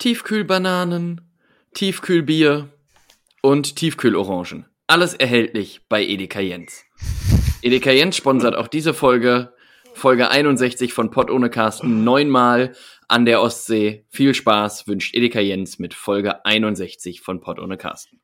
Tiefkühlbananen, Tiefkühlbier und Tiefkühlorangen. Alles erhältlich bei Edeka Jens. Edeka Jens sponsert auch diese Folge, Folge 61 von Pott ohne Carsten, neunmal an der Ostsee. Viel Spaß wünscht Edeka Jens mit Folge 61 von Pott ohne Carsten.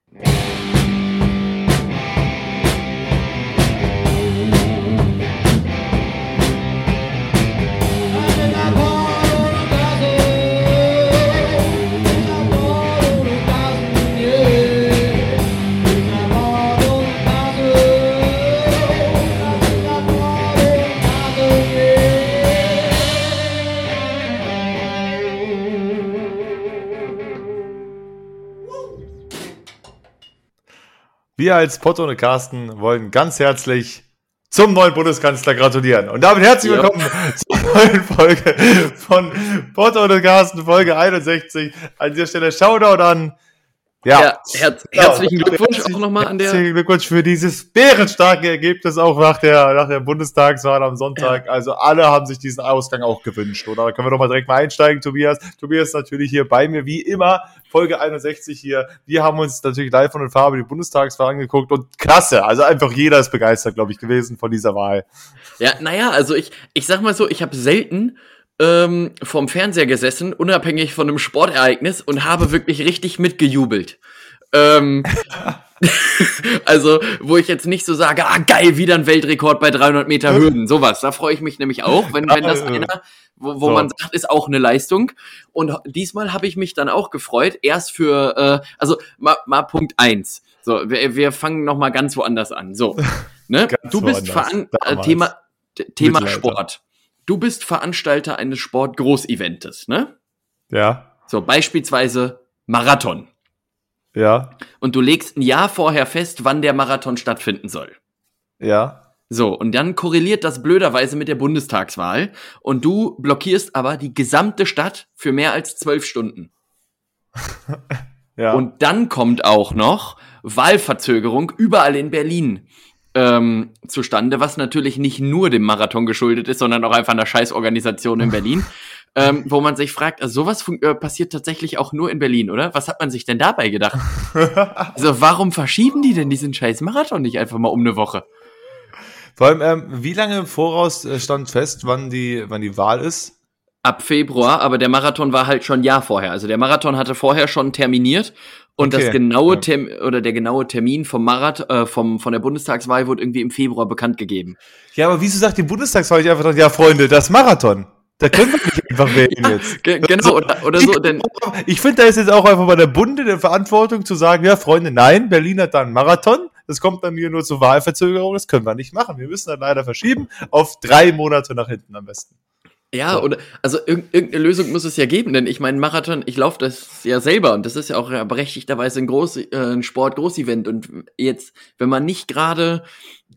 Wir als Potto und Carsten wollen ganz herzlich zum neuen Bundeskanzler gratulieren. Und damit herzlich willkommen ja. zur neuen Folge von Potto und Carsten, Folge 61. An dieser Stelle Shoutout an ja, ja her herzlichen Glückwunsch auch nochmal an der. Herzlichen Glückwunsch für dieses bärenstarke Ergebnis auch nach der, nach der Bundestagswahl am Sonntag. Ja. Also alle haben sich diesen Ausgang auch gewünscht, oder? Da können wir doch mal direkt mal einsteigen, Tobias. Tobias ist natürlich hier bei mir, wie immer, Folge 61 hier. Wir haben uns natürlich live von der Farbe die Bundestagswahl angeguckt und klasse. Also einfach jeder ist begeistert, glaube ich, gewesen von dieser Wahl. Ja, naja, also ich, ich sag mal so, ich habe selten ähm, vorm Fernseher gesessen, unabhängig von einem Sportereignis und habe wirklich richtig mitgejubelt. Ähm, also, wo ich jetzt nicht so sage, ah geil, wieder ein Weltrekord bei 300 Meter Hürden, sowas. Da freue ich mich nämlich auch, wenn, wenn das einer, wo, wo so. man sagt, ist auch eine Leistung. Und diesmal habe ich mich dann auch gefreut, erst für, äh, also mal, mal Punkt eins. So, wir, wir fangen noch mal ganz woanders an. So, ne? du bist veran äh, Thema Thema Sport. Du bist Veranstalter eines Sportgroßeventes, ne? Ja. So, beispielsweise Marathon. Ja. Und du legst ein Jahr vorher fest, wann der Marathon stattfinden soll. Ja. So, und dann korreliert das blöderweise mit der Bundestagswahl und du blockierst aber die gesamte Stadt für mehr als zwölf Stunden. ja. Und dann kommt auch noch Wahlverzögerung überall in Berlin ähm, zustande, was natürlich nicht nur dem Marathon geschuldet ist, sondern auch einfach einer Scheißorganisation in Berlin. ähm, wo man sich fragt, also sowas äh, passiert tatsächlich auch nur in Berlin, oder? Was hat man sich denn dabei gedacht? also warum verschieben die denn diesen scheiß Marathon nicht einfach mal um eine Woche? Vor allem, ähm, wie lange im Voraus äh, stand fest, wann die, wann die Wahl ist? Ab Februar, aber der Marathon war halt schon ein Jahr vorher. Also der Marathon hatte vorher schon terminiert und okay. das genaue Term oder der genaue Termin vom Marathon, äh, vom, von der Bundestagswahl wurde irgendwie im Februar bekannt gegeben. Ja, aber wieso sagt die Bundestagswahl nicht einfach, ja, Freunde, das Marathon? Da können wir nicht einfach wählen ja, jetzt. Genau, oder, oder so. Denn ich finde, da ist jetzt auch einfach bei der Bunde der Verantwortung zu sagen, ja, Freunde, nein, Berlin hat dann Marathon. Das kommt dann hier nur zur Wahlverzögerung. Das können wir nicht machen. Wir müssen dann leider verschieben auf drei Monate nach hinten am besten. Ja, oder also irgendeine Lösung muss es ja geben, denn ich meine, Marathon, ich laufe das ja selber und das ist ja auch berechtigterweise ein, Groß, äh, ein Sport-Großevent. Und jetzt, wenn man nicht gerade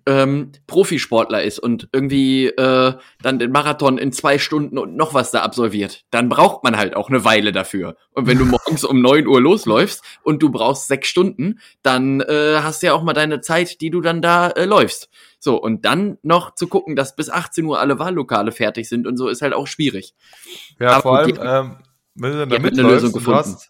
ähm, Profisportler ist und irgendwie äh, dann den Marathon in zwei Stunden und noch was da absolviert, dann braucht man halt auch eine Weile dafür. Und wenn du morgens um neun Uhr losläufst und du brauchst sechs Stunden, dann äh, hast du ja auch mal deine Zeit, die du dann da äh, läufst. So, und dann noch zu gucken, dass bis 18 Uhr alle Wahllokale fertig sind und so ist halt auch schwierig. Ja, Aber vor allem, ähm, wenn du dann eine Lösung gefunden. Hast,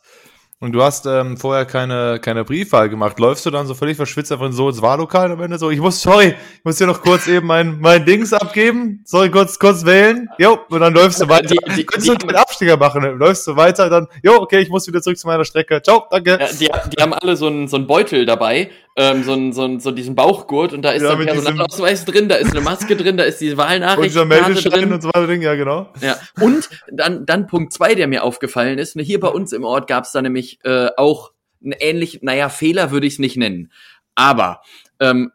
und du hast ähm, vorher keine, keine Briefwahl gemacht. Läufst du dann so völlig verschwitzt einfach so ins Wahllokal am Ende so, ich muss, sorry, ich muss hier noch kurz eben mein, mein Dings abgeben. Soll kurz, kurz wählen? Jo, und dann läufst du weiter. Die, die, Könntest du einen Abstieger machen? Läufst du weiter, dann, jo, okay, ich muss wieder zurück zu meiner Strecke. Ciao, danke. Ja, die, die haben alle so einen, so einen Beutel dabei, ähm, so, so, so diesen Bauchgurt und da ist ja, dann Personalausweis drin, da ist eine Maske drin, da ist die Wahlnachricht. Und dieser Meldeschein und so weiter Ding, ja, genau. Ja. Und dann, dann Punkt zwei, der mir aufgefallen ist, ne, hier bei uns im Ort gab es da nämlich äh, auch ein ähnlich, naja, Fehler würde ich es nicht nennen. Aber ähm,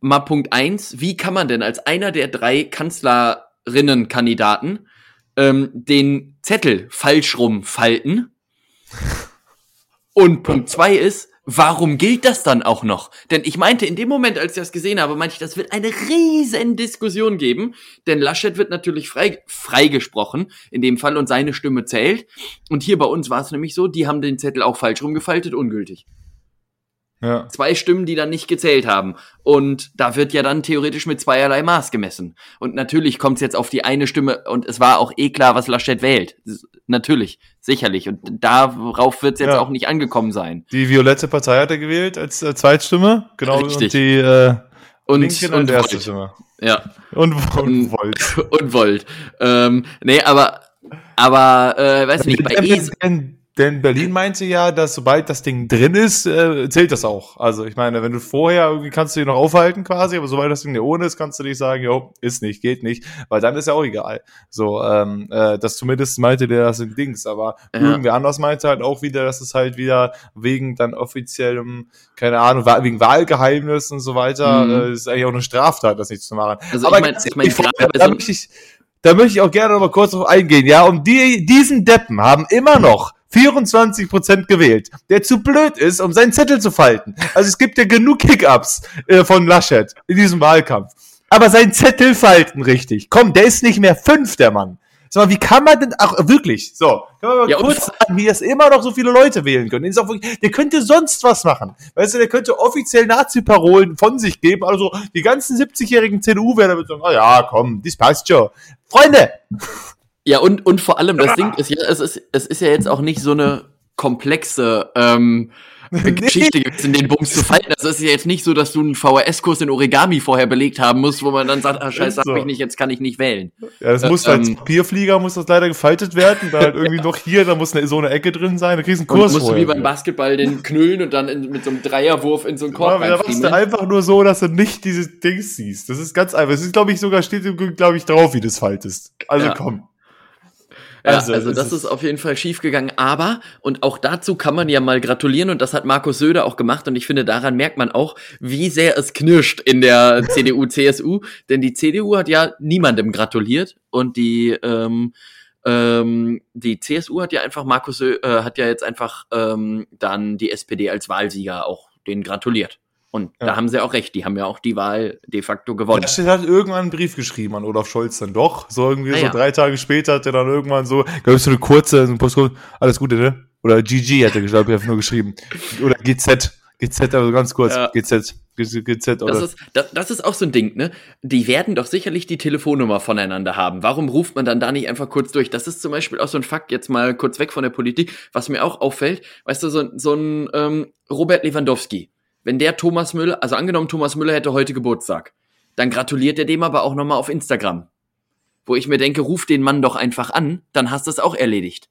mal Punkt eins, wie kann man denn als einer der drei Kanzlerinnenkandidaten ähm, den Zettel falsch rumfalten? Und Punkt zwei ist, warum gilt das dann auch noch? Denn ich meinte, in dem Moment, als ich das gesehen habe, meinte ich, das wird eine riesen Diskussion geben, denn Laschet wird natürlich frei, freigesprochen, in dem Fall, und seine Stimme zählt. Und hier bei uns war es nämlich so, die haben den Zettel auch falsch rumgefaltet, ungültig. Ja. Zwei Stimmen, die dann nicht gezählt haben. Und da wird ja dann theoretisch mit zweierlei Maß gemessen. Und natürlich kommt es jetzt auf die eine Stimme, und es war auch eh klar, was Laschet wählt. Natürlich, sicherlich. Und darauf wird es jetzt ja. auch nicht angekommen sein. Die violette Partei hat er gewählt als äh, Zweitstimme, genau. Richtig. Und die äh, und, Linken und erste Volt. Stimme. Ja. Und, und Volt. Und Volt. Ähm, nee, aber, aber, äh, weiß nicht, bei ESO. Denn Berlin meinte ja, dass sobald das Ding drin ist, äh, zählt das auch. Also ich meine, wenn du vorher irgendwie kannst du dich noch aufhalten quasi, aber sobald das Ding nicht ohne ist, kannst du nicht sagen, jo, ist nicht, geht nicht, weil dann ist ja auch egal. So, ähm, äh, das zumindest meinte der das in Dings, aber ja. irgendwie anders meinte halt auch wieder, dass es halt wieder wegen dann offiziellem, keine Ahnung, wegen Wahlgeheimnis und so weiter, mhm. äh, ist eigentlich auch eine Straftat, das nicht zu machen. Also aber ich meine, ich mein, ich mein, da, möchte ich, da möchte ich auch gerne noch mal kurz drauf eingehen, ja, um die, diesen Deppen haben immer noch 24% gewählt, der zu blöd ist, um seinen Zettel zu falten. Also es gibt ja genug Kick-Ups äh, von Laschet in diesem Wahlkampf. Aber sein Zettel falten richtig. Komm, der ist nicht mehr fünf, der Mann. Sag mal, wie kann man denn, ach, wirklich, so, kann man mal ja, kurz sagen, wie es immer noch so viele Leute wählen können. Ist auch wirklich, der könnte sonst was machen. Weißt du, der könnte offiziell Nazi-Parolen von sich geben, also die ganzen 70-jährigen CDU-Wähler würden sagen, ah ja, komm, das passt schon. Freunde! Ja, und, und vor allem, das Ding ist ja, es ist, es ist ja jetzt auch nicht so eine komplexe ähm, Geschichte gibt in den Bums zu falten. Das ist ja jetzt nicht so, dass du einen VHS-Kurs in Origami vorher belegt haben musst, wo man dann sagt, ah scheiße, so. hab ich nicht, jetzt kann ich nicht wählen. Ja, das äh, muss halt, ähm, Papierflieger muss das leider gefaltet werden, da halt irgendwie noch hier, da muss eine, so eine Ecke drin sein, da kriegst du einen Kurs und musst du wie beim Basketball den knüllen und dann in, mit so einem Dreierwurf in so einen Korb ja, Da machst du einfach nur so, dass du nicht dieses Ding siehst. Das ist ganz einfach. Es ist, glaube ich, sogar steht, glaube ich, drauf, wie du es faltest. Also ja. komm. Also, also das ist auf jeden Fall schiefgegangen. Aber, und auch dazu kann man ja mal gratulieren, und das hat Markus Söder auch gemacht, und ich finde, daran merkt man auch, wie sehr es knirscht in der CDU, CSU. Denn die CDU hat ja niemandem gratuliert und die, ähm, ähm, die CSU hat ja einfach Markus Söder, äh, hat ja jetzt einfach ähm, dann die SPD als Wahlsieger auch den gratuliert. Und ja. da haben sie auch recht, die haben ja auch die Wahl de facto gewonnen. Der hat irgendwann einen Brief geschrieben an Olaf Scholz dann doch. So irgendwie naja. so drei Tage später hat er dann irgendwann so, glaube ich, so eine kurze, so ein Postcode, alles Gute, ne? Oder GG hat er, glaube ich, nur geschrieben. Oder GZ. GZ, aber ganz kurz. Ja. GZ. GZ oder? Das ist, das, das ist auch so ein Ding, ne? Die werden doch sicherlich die Telefonnummer voneinander haben. Warum ruft man dann da nicht einfach kurz durch? Das ist zum Beispiel auch so ein Fakt, jetzt mal kurz weg von der Politik, was mir auch auffällt. Weißt du, so, so ein ähm, Robert Lewandowski wenn der Thomas Müller, also angenommen Thomas Müller hätte heute Geburtstag, dann gratuliert er dem aber auch nochmal auf Instagram. Wo ich mir denke, ruf den Mann doch einfach an, dann hast du es auch erledigt.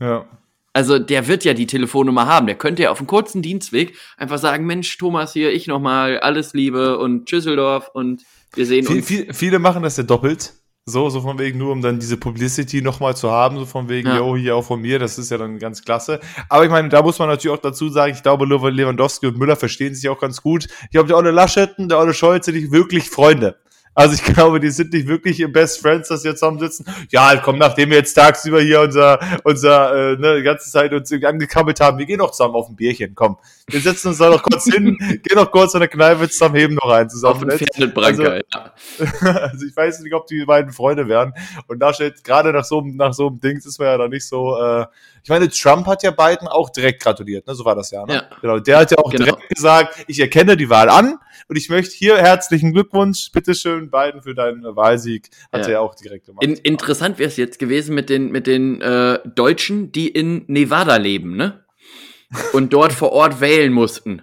Ja. Also der wird ja die Telefonnummer haben. Der könnte ja auf einem kurzen Dienstweg einfach sagen, Mensch, Thomas hier, ich nochmal, alles Liebe und Tschüsseldorf und wir sehen viel, uns. Viel, viele machen das ja doppelt. So, so von wegen nur, um dann diese Publicity nochmal zu haben, so von wegen, ja. yo, hier auch von mir, das ist ja dann ganz klasse. Aber ich meine, da muss man natürlich auch dazu sagen, ich glaube, Lewandowski und Müller verstehen sich auch ganz gut. Ich glaube, der Olle Laschetten, der Olle Scholz sind nicht wirklich Freunde. Also ich glaube, die sind nicht wirklich im Best Friends, dass wir zusammensitzen. Ja, halt, komm, nachdem wir jetzt tagsüber hier unser, unser, äh, ne, die ganze Zeit uns irgendwie angekammelt haben, wir gehen noch zusammen auf ein Bierchen, komm. Wir setzen uns da noch kurz hin, gehen noch kurz in der Kneipe zusammen, heben noch einen zusammen. Auf also, ja. also ich weiß nicht, ob die beiden Freunde wären. Und da steht, gerade nach so, nach so einem Ding ist man ja da nicht so, äh, ich meine, Trump hat ja beiden auch direkt gratuliert, ne? So war das ja, ne? Ja. Genau. Der hat ja auch genau. direkt gesagt, ich erkenne die Wahl an und ich möchte hier herzlichen Glückwunsch, bitteschön, beiden für deinen Wahlsieg. Hat ja. er ja auch direkt gemacht. In, interessant wäre es jetzt gewesen mit den, mit den äh, Deutschen, die in Nevada leben, ne? Und dort vor Ort wählen mussten.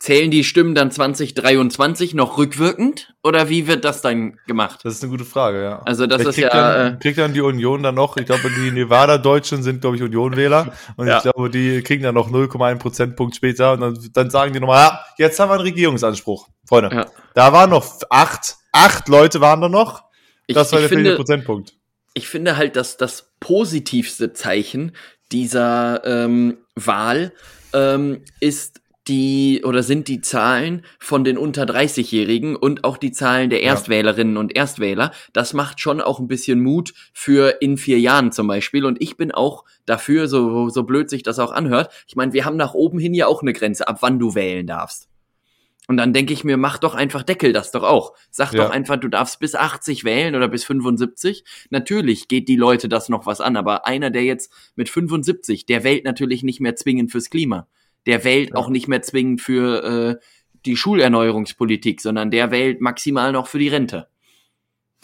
Zählen die Stimmen dann 2023 noch rückwirkend oder wie wird das dann gemacht? Das ist eine gute Frage, ja. Also das ist ja dann, äh, kriegt dann die Union dann noch, ich glaube die Nevada Deutschen sind glaube ich Unionwähler und ja. ich glaube, die kriegen dann noch 0,1 Prozentpunkt später und dann, dann sagen die nochmal, ja, jetzt haben wir einen Regierungsanspruch. Freunde. Ja. Da waren noch acht, acht Leute waren da noch. Das ich, war der finde, Prozentpunkt. Ich finde halt, dass das positivste Zeichen dieser ähm, Wahl ähm, ist die oder sind die Zahlen von den unter 30-Jährigen und auch die Zahlen der Erstwählerinnen ja. und Erstwähler. Das macht schon auch ein bisschen Mut für in vier Jahren zum Beispiel. Und ich bin auch dafür, so, so blöd sich das auch anhört. Ich meine, wir haben nach oben hin ja auch eine Grenze, ab wann du wählen darfst. Und dann denke ich mir, mach doch einfach Deckel das doch auch. Sag ja. doch einfach, du darfst bis 80 wählen oder bis 75. Natürlich geht die Leute das noch was an, aber einer, der jetzt mit 75, der wählt natürlich nicht mehr zwingend fürs Klima der wählt ja. auch nicht mehr zwingend für äh, die Schulerneuerungspolitik, sondern der wählt maximal noch für die Rente.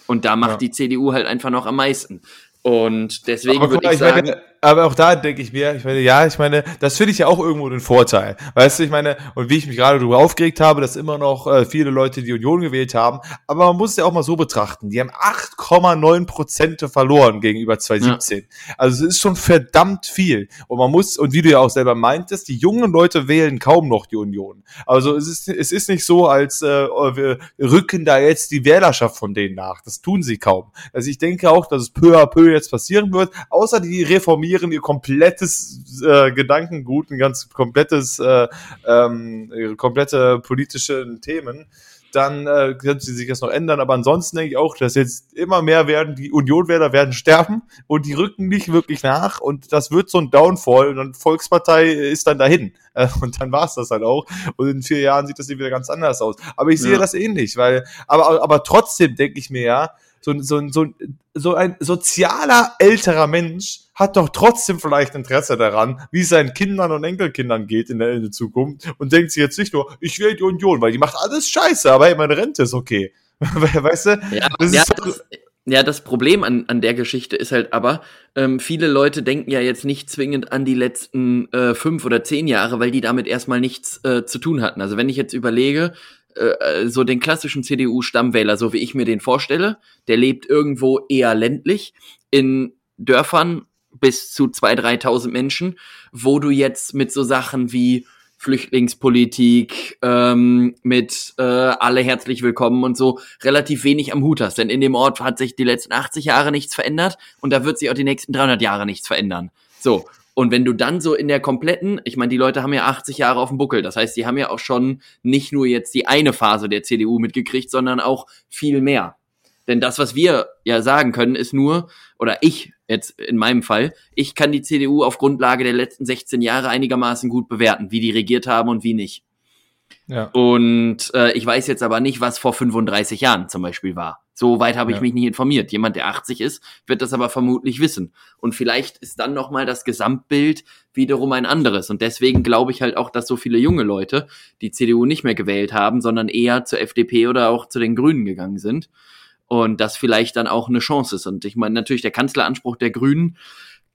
Und da macht ja. die CDU halt einfach noch am meisten. Und deswegen würde ich, sagen. Meine, aber auch da denke ich mir, ich meine, ja, ich meine, das finde ich ja auch irgendwo den Vorteil. Weißt du, ich meine, und wie ich mich gerade darüber aufgeregt habe, dass immer noch äh, viele Leute die Union gewählt haben, aber man muss es ja auch mal so betrachten. Die haben 8,9 Prozent verloren gegenüber 2017. Ja. Also es ist schon verdammt viel. Und man muss, und wie du ja auch selber meintest, die jungen Leute wählen kaum noch die Union. Also es ist, es ist nicht so, als äh, wir rücken da jetzt die Wählerschaft von denen nach. Das tun sie kaum. Also ich denke auch, dass es peu à peu jetzt passieren wird, außer die reformieren ihr komplettes äh, Gedankengut, ein ganz komplettes, äh, ähm, komplette politische Themen dann äh, können sie sich das noch ändern. Aber ansonsten denke ich auch, dass jetzt immer mehr werden, die Unionwähler werden sterben und die rücken nicht wirklich nach und das wird so ein Downfall und dann Volkspartei ist dann dahin. Äh, und dann war es das halt auch. Und in vier Jahren sieht das wieder ganz anders aus. Aber ich sehe ja. das ähnlich, weil, aber, aber trotzdem denke ich mir ja, so, so, so, so ein sozialer älterer Mensch hat doch trotzdem vielleicht Interesse daran, wie es seinen Kindern und Enkelkindern geht in der, in der Zukunft und denkt sich jetzt nicht nur, ich will die Union, weil die macht alles scheiße, aber hey, meine Rente ist okay. weißt du? Ja, das ja, das, ja, das Problem an, an der Geschichte ist halt aber, ähm, viele Leute denken ja jetzt nicht zwingend an die letzten äh, fünf oder zehn Jahre, weil die damit erstmal nichts äh, zu tun hatten. Also wenn ich jetzt überlege, äh, so den klassischen CDU-Stammwähler, so wie ich mir den vorstelle, der lebt irgendwo eher ländlich in Dörfern bis zu 2.000, 3.000 Menschen, wo du jetzt mit so Sachen wie Flüchtlingspolitik, ähm, mit äh, alle herzlich willkommen und so relativ wenig am Hut hast. Denn in dem Ort hat sich die letzten 80 Jahre nichts verändert und da wird sich auch die nächsten 300 Jahre nichts verändern. So, und wenn du dann so in der kompletten, ich meine, die Leute haben ja 80 Jahre auf dem Buckel, das heißt, die haben ja auch schon nicht nur jetzt die eine Phase der CDU mitgekriegt, sondern auch viel mehr. Denn das, was wir ja sagen können, ist nur, oder ich jetzt in meinem Fall, ich kann die CDU auf Grundlage der letzten 16 Jahre einigermaßen gut bewerten, wie die regiert haben und wie nicht. Ja. Und äh, ich weiß jetzt aber nicht, was vor 35 Jahren zum Beispiel war. So weit habe ich ja. mich nicht informiert. Jemand, der 80 ist, wird das aber vermutlich wissen. Und vielleicht ist dann nochmal das Gesamtbild wiederum ein anderes. Und deswegen glaube ich halt auch, dass so viele junge Leute die CDU nicht mehr gewählt haben, sondern eher zur FDP oder auch zu den Grünen gegangen sind. Und das vielleicht dann auch eine Chance ist. Und ich meine, natürlich der Kanzleranspruch der Grünen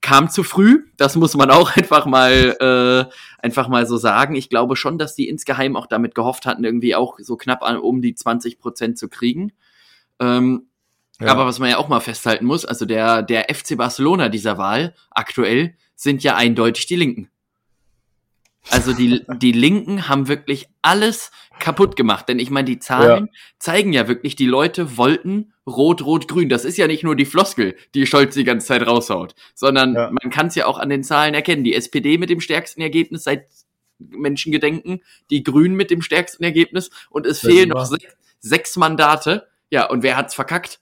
kam zu früh. Das muss man auch einfach mal äh, einfach mal so sagen. Ich glaube schon, dass die insgeheim auch damit gehofft hatten, irgendwie auch so knapp an, um die 20 Prozent zu kriegen. Ähm, ja. Aber was man ja auch mal festhalten muss, also der, der FC Barcelona dieser Wahl aktuell sind ja eindeutig die Linken. Also die, die Linken haben wirklich alles kaputt gemacht. Denn ich meine, die Zahlen ja. zeigen ja wirklich, die Leute wollten Rot, Rot, Grün. Das ist ja nicht nur die Floskel, die Scholz die ganze Zeit raushaut, sondern ja. man kann es ja auch an den Zahlen erkennen. Die SPD mit dem stärksten Ergebnis seit Menschengedenken, die Grünen mit dem stärksten Ergebnis und es das fehlen noch sechs, sechs Mandate ja, und wer hat's verkackt?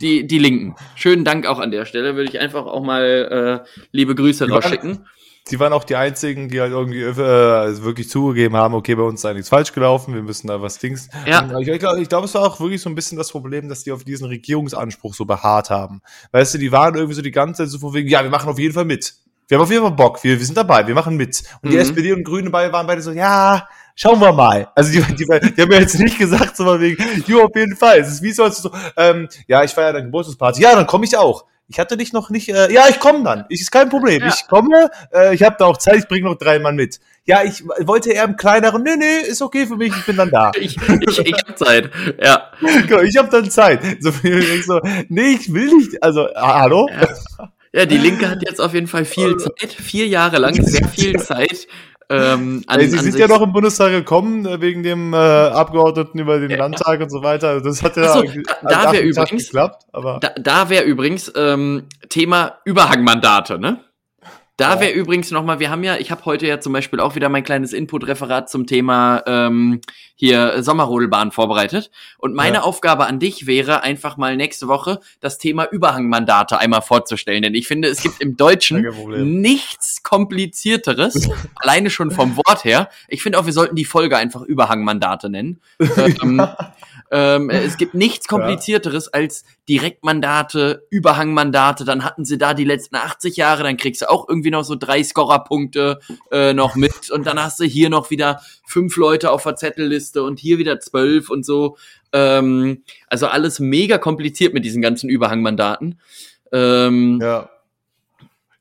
Die, die Linken. Schönen Dank auch an der Stelle. Würde ich einfach auch mal äh, liebe Grüße rausschicken. Sie waren auch die einzigen, die halt irgendwie äh, wirklich zugegeben haben, okay, bei uns ist eigentlich falsch gelaufen, wir müssen da was Dings. Ja. Ich, ich glaube, glaub, es war auch wirklich so ein bisschen das Problem, dass die auf diesen Regierungsanspruch so beharrt haben. Weißt du, die waren irgendwie so die ganze Zeit so von wegen, ja, wir machen auf jeden Fall mit. Wir haben auf jeden Fall Bock, wir, wir sind dabei, wir machen mit. Und mhm. die SPD und Grüne waren beide so, ja, schauen wir mal. Also die, die, die haben ja jetzt nicht gesagt, so mal wegen, jo, auf jeden Fall. Es ist wie sonst so, ähm, ja, ich feiere deine Geburtstagsparty. Ja, dann komme ich auch. Ich hatte dich noch nicht, äh, ja, ich komme dann. Ich, ist kein Problem. Ja. Ich komme, äh, ich habe da auch Zeit, ich bringe noch drei Mann mit. Ja, ich wollte eher im kleineren, nee, nee, ist okay für mich, ich bin dann da. ich ich, ich habe Zeit, ja. Ich habe dann Zeit. So, ich so, nee, ich will nicht, also, hallo? Ja. ja, die Linke hat jetzt auf jeden Fall viel Zeit, vier Jahre lang sehr viel Zeit, ähm, an, Sie sind ja noch im Bundestag gekommen äh, wegen dem äh, Abgeordneten über den ja, Landtag und so weiter. Das hat ja so, da, da wäre übrigens geklappt, aber da, da wäre übrigens ähm, Thema Überhangmandate, ne? Da wäre übrigens noch mal, wir haben ja, ich habe heute ja zum Beispiel auch wieder mein kleines Input-Referat zum Thema ähm, hier Sommerrodelbahn vorbereitet. Und meine ja. Aufgabe an dich wäre einfach mal nächste Woche das Thema Überhangmandate einmal vorzustellen. Denn ich finde, es gibt im Deutschen nichts komplizierteres, alleine schon vom Wort her. Ich finde auch, wir sollten die Folge einfach Überhangmandate nennen. ähm, ähm, es gibt nichts komplizierteres ja. als Direktmandate, Überhangmandate. Dann hatten sie da die letzten 80 Jahre, dann kriegst du auch irgendwie noch so drei Scorerpunkte äh, noch mit und dann hast du hier noch wieder fünf Leute auf der Zettelliste und hier wieder zwölf und so. Ähm, also alles mega kompliziert mit diesen ganzen Überhangmandaten. Ähm, ja.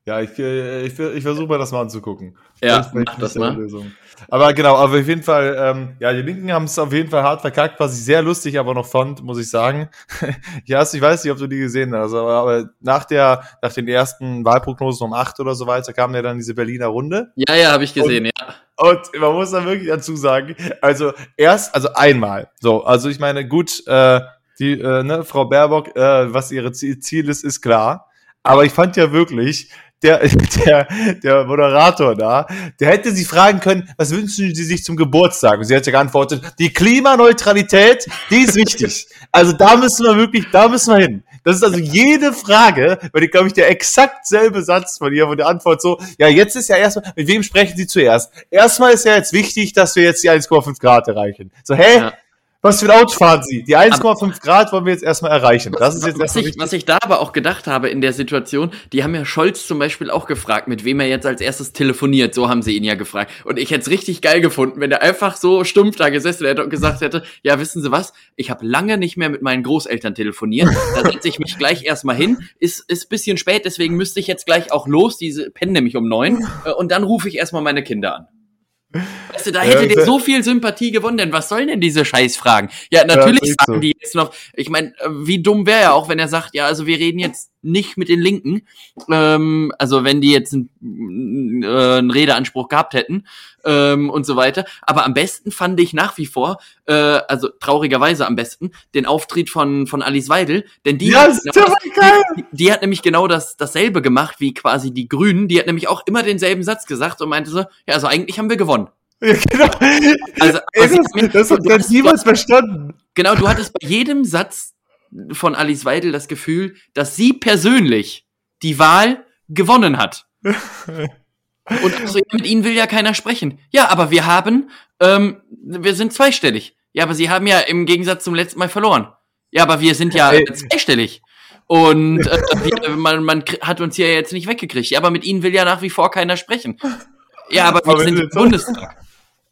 Ja, ich, äh, ich, ich versuche mal das mal anzugucken. Ja, mach das mal. Lösung. Aber genau, aber auf jeden Fall, ähm, ja, die Linken haben es auf jeden Fall hart verkackt, was ich sehr lustig aber noch fand, muss ich sagen. ja, ich weiß nicht, ob du die gesehen hast, aber, aber nach der, nach den ersten Wahlprognosen um acht oder so weiter kam ja dann diese Berliner Runde. Ja, ja, habe ich gesehen, und, ja. Und man muss da wirklich dazu sagen, also erst, also einmal, so, also ich meine, gut, äh, die, äh, ne, Frau Baerbock, äh, was ihre Ziel ist, ist klar. Aber ich fand ja wirklich, der, der, der Moderator da, der hätte sie fragen können, was wünschen Sie sich zum Geburtstag? Und sie hätte geantwortet, die Klimaneutralität, die ist wichtig. Also da müssen wir wirklich, da müssen wir hin. Das ist also jede Frage, weil ich glaube ich der exakt selbe Satz von ihr, von der Antwort so, ja, jetzt ist ja erstmal, mit wem sprechen Sie zuerst? Erstmal ist ja jetzt wichtig, dass wir jetzt die 1,5 Grad erreichen. So, hä? Ja. Was für ein Auto fahren Sie? Die 1,5 Grad wollen wir jetzt erstmal erreichen. Das ist jetzt was, ich, was ich da aber auch gedacht habe in der Situation, die haben ja Scholz zum Beispiel auch gefragt, mit wem er jetzt als erstes telefoniert. So haben sie ihn ja gefragt. Und ich hätte es richtig geil gefunden, wenn er einfach so stumpf da gesessen hätte und gesagt hätte, ja, wissen Sie was? Ich habe lange nicht mehr mit meinen Großeltern telefoniert. Da setze ich mich gleich erstmal hin. Ist, ist bisschen spät, deswegen müsste ich jetzt gleich auch los. Diese pennen nämlich um neun. Äh, und dann rufe ich erstmal meine Kinder an. Weißt du, da hätte ja, der so viel Sympathie gewonnen, denn was sollen denn diese Scheißfragen? Ja, natürlich ja, sagen so. die jetzt noch, ich meine, äh, wie dumm wäre er auch, wenn er sagt, ja, also wir reden jetzt nicht mit den Linken, ähm, also wenn die jetzt einen, äh, einen Redeanspruch gehabt hätten ähm, und so weiter. Aber am besten fand ich nach wie vor, äh, also traurigerweise am besten, den Auftritt von, von Alice Weidel, denn die, ja, hat, genau das, die, die, hat nämlich genau das, dasselbe gemacht wie quasi die Grünen, die hat nämlich auch immer denselben Satz gesagt und meinte so, ja, also eigentlich haben wir gewonnen. Ja, genau. Also, Ey, das, das hat niemals verstanden. Genau, du hattest bei jedem Satz von Alice Weidel das Gefühl, dass sie persönlich die Wahl gewonnen hat. Und also, mit ihnen will ja keiner sprechen. Ja, aber wir haben, ähm, wir sind zweistellig. Ja, aber sie haben ja im Gegensatz zum letzten Mal verloren. Ja, aber wir sind ja Ey. zweistellig. Und äh, wir, man, man hat uns hier jetzt nicht weggekriegt. Ja, aber mit ihnen will ja nach wie vor keiner sprechen. Ja, aber wir aber sind im Bundestag.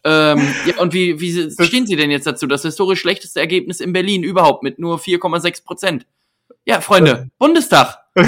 Ähm, ja, und wie, wie stehen Sie denn jetzt dazu? Das historisch schlechteste Ergebnis in Berlin überhaupt mit nur 4,6 Prozent. Ja, Freunde, Bundestag.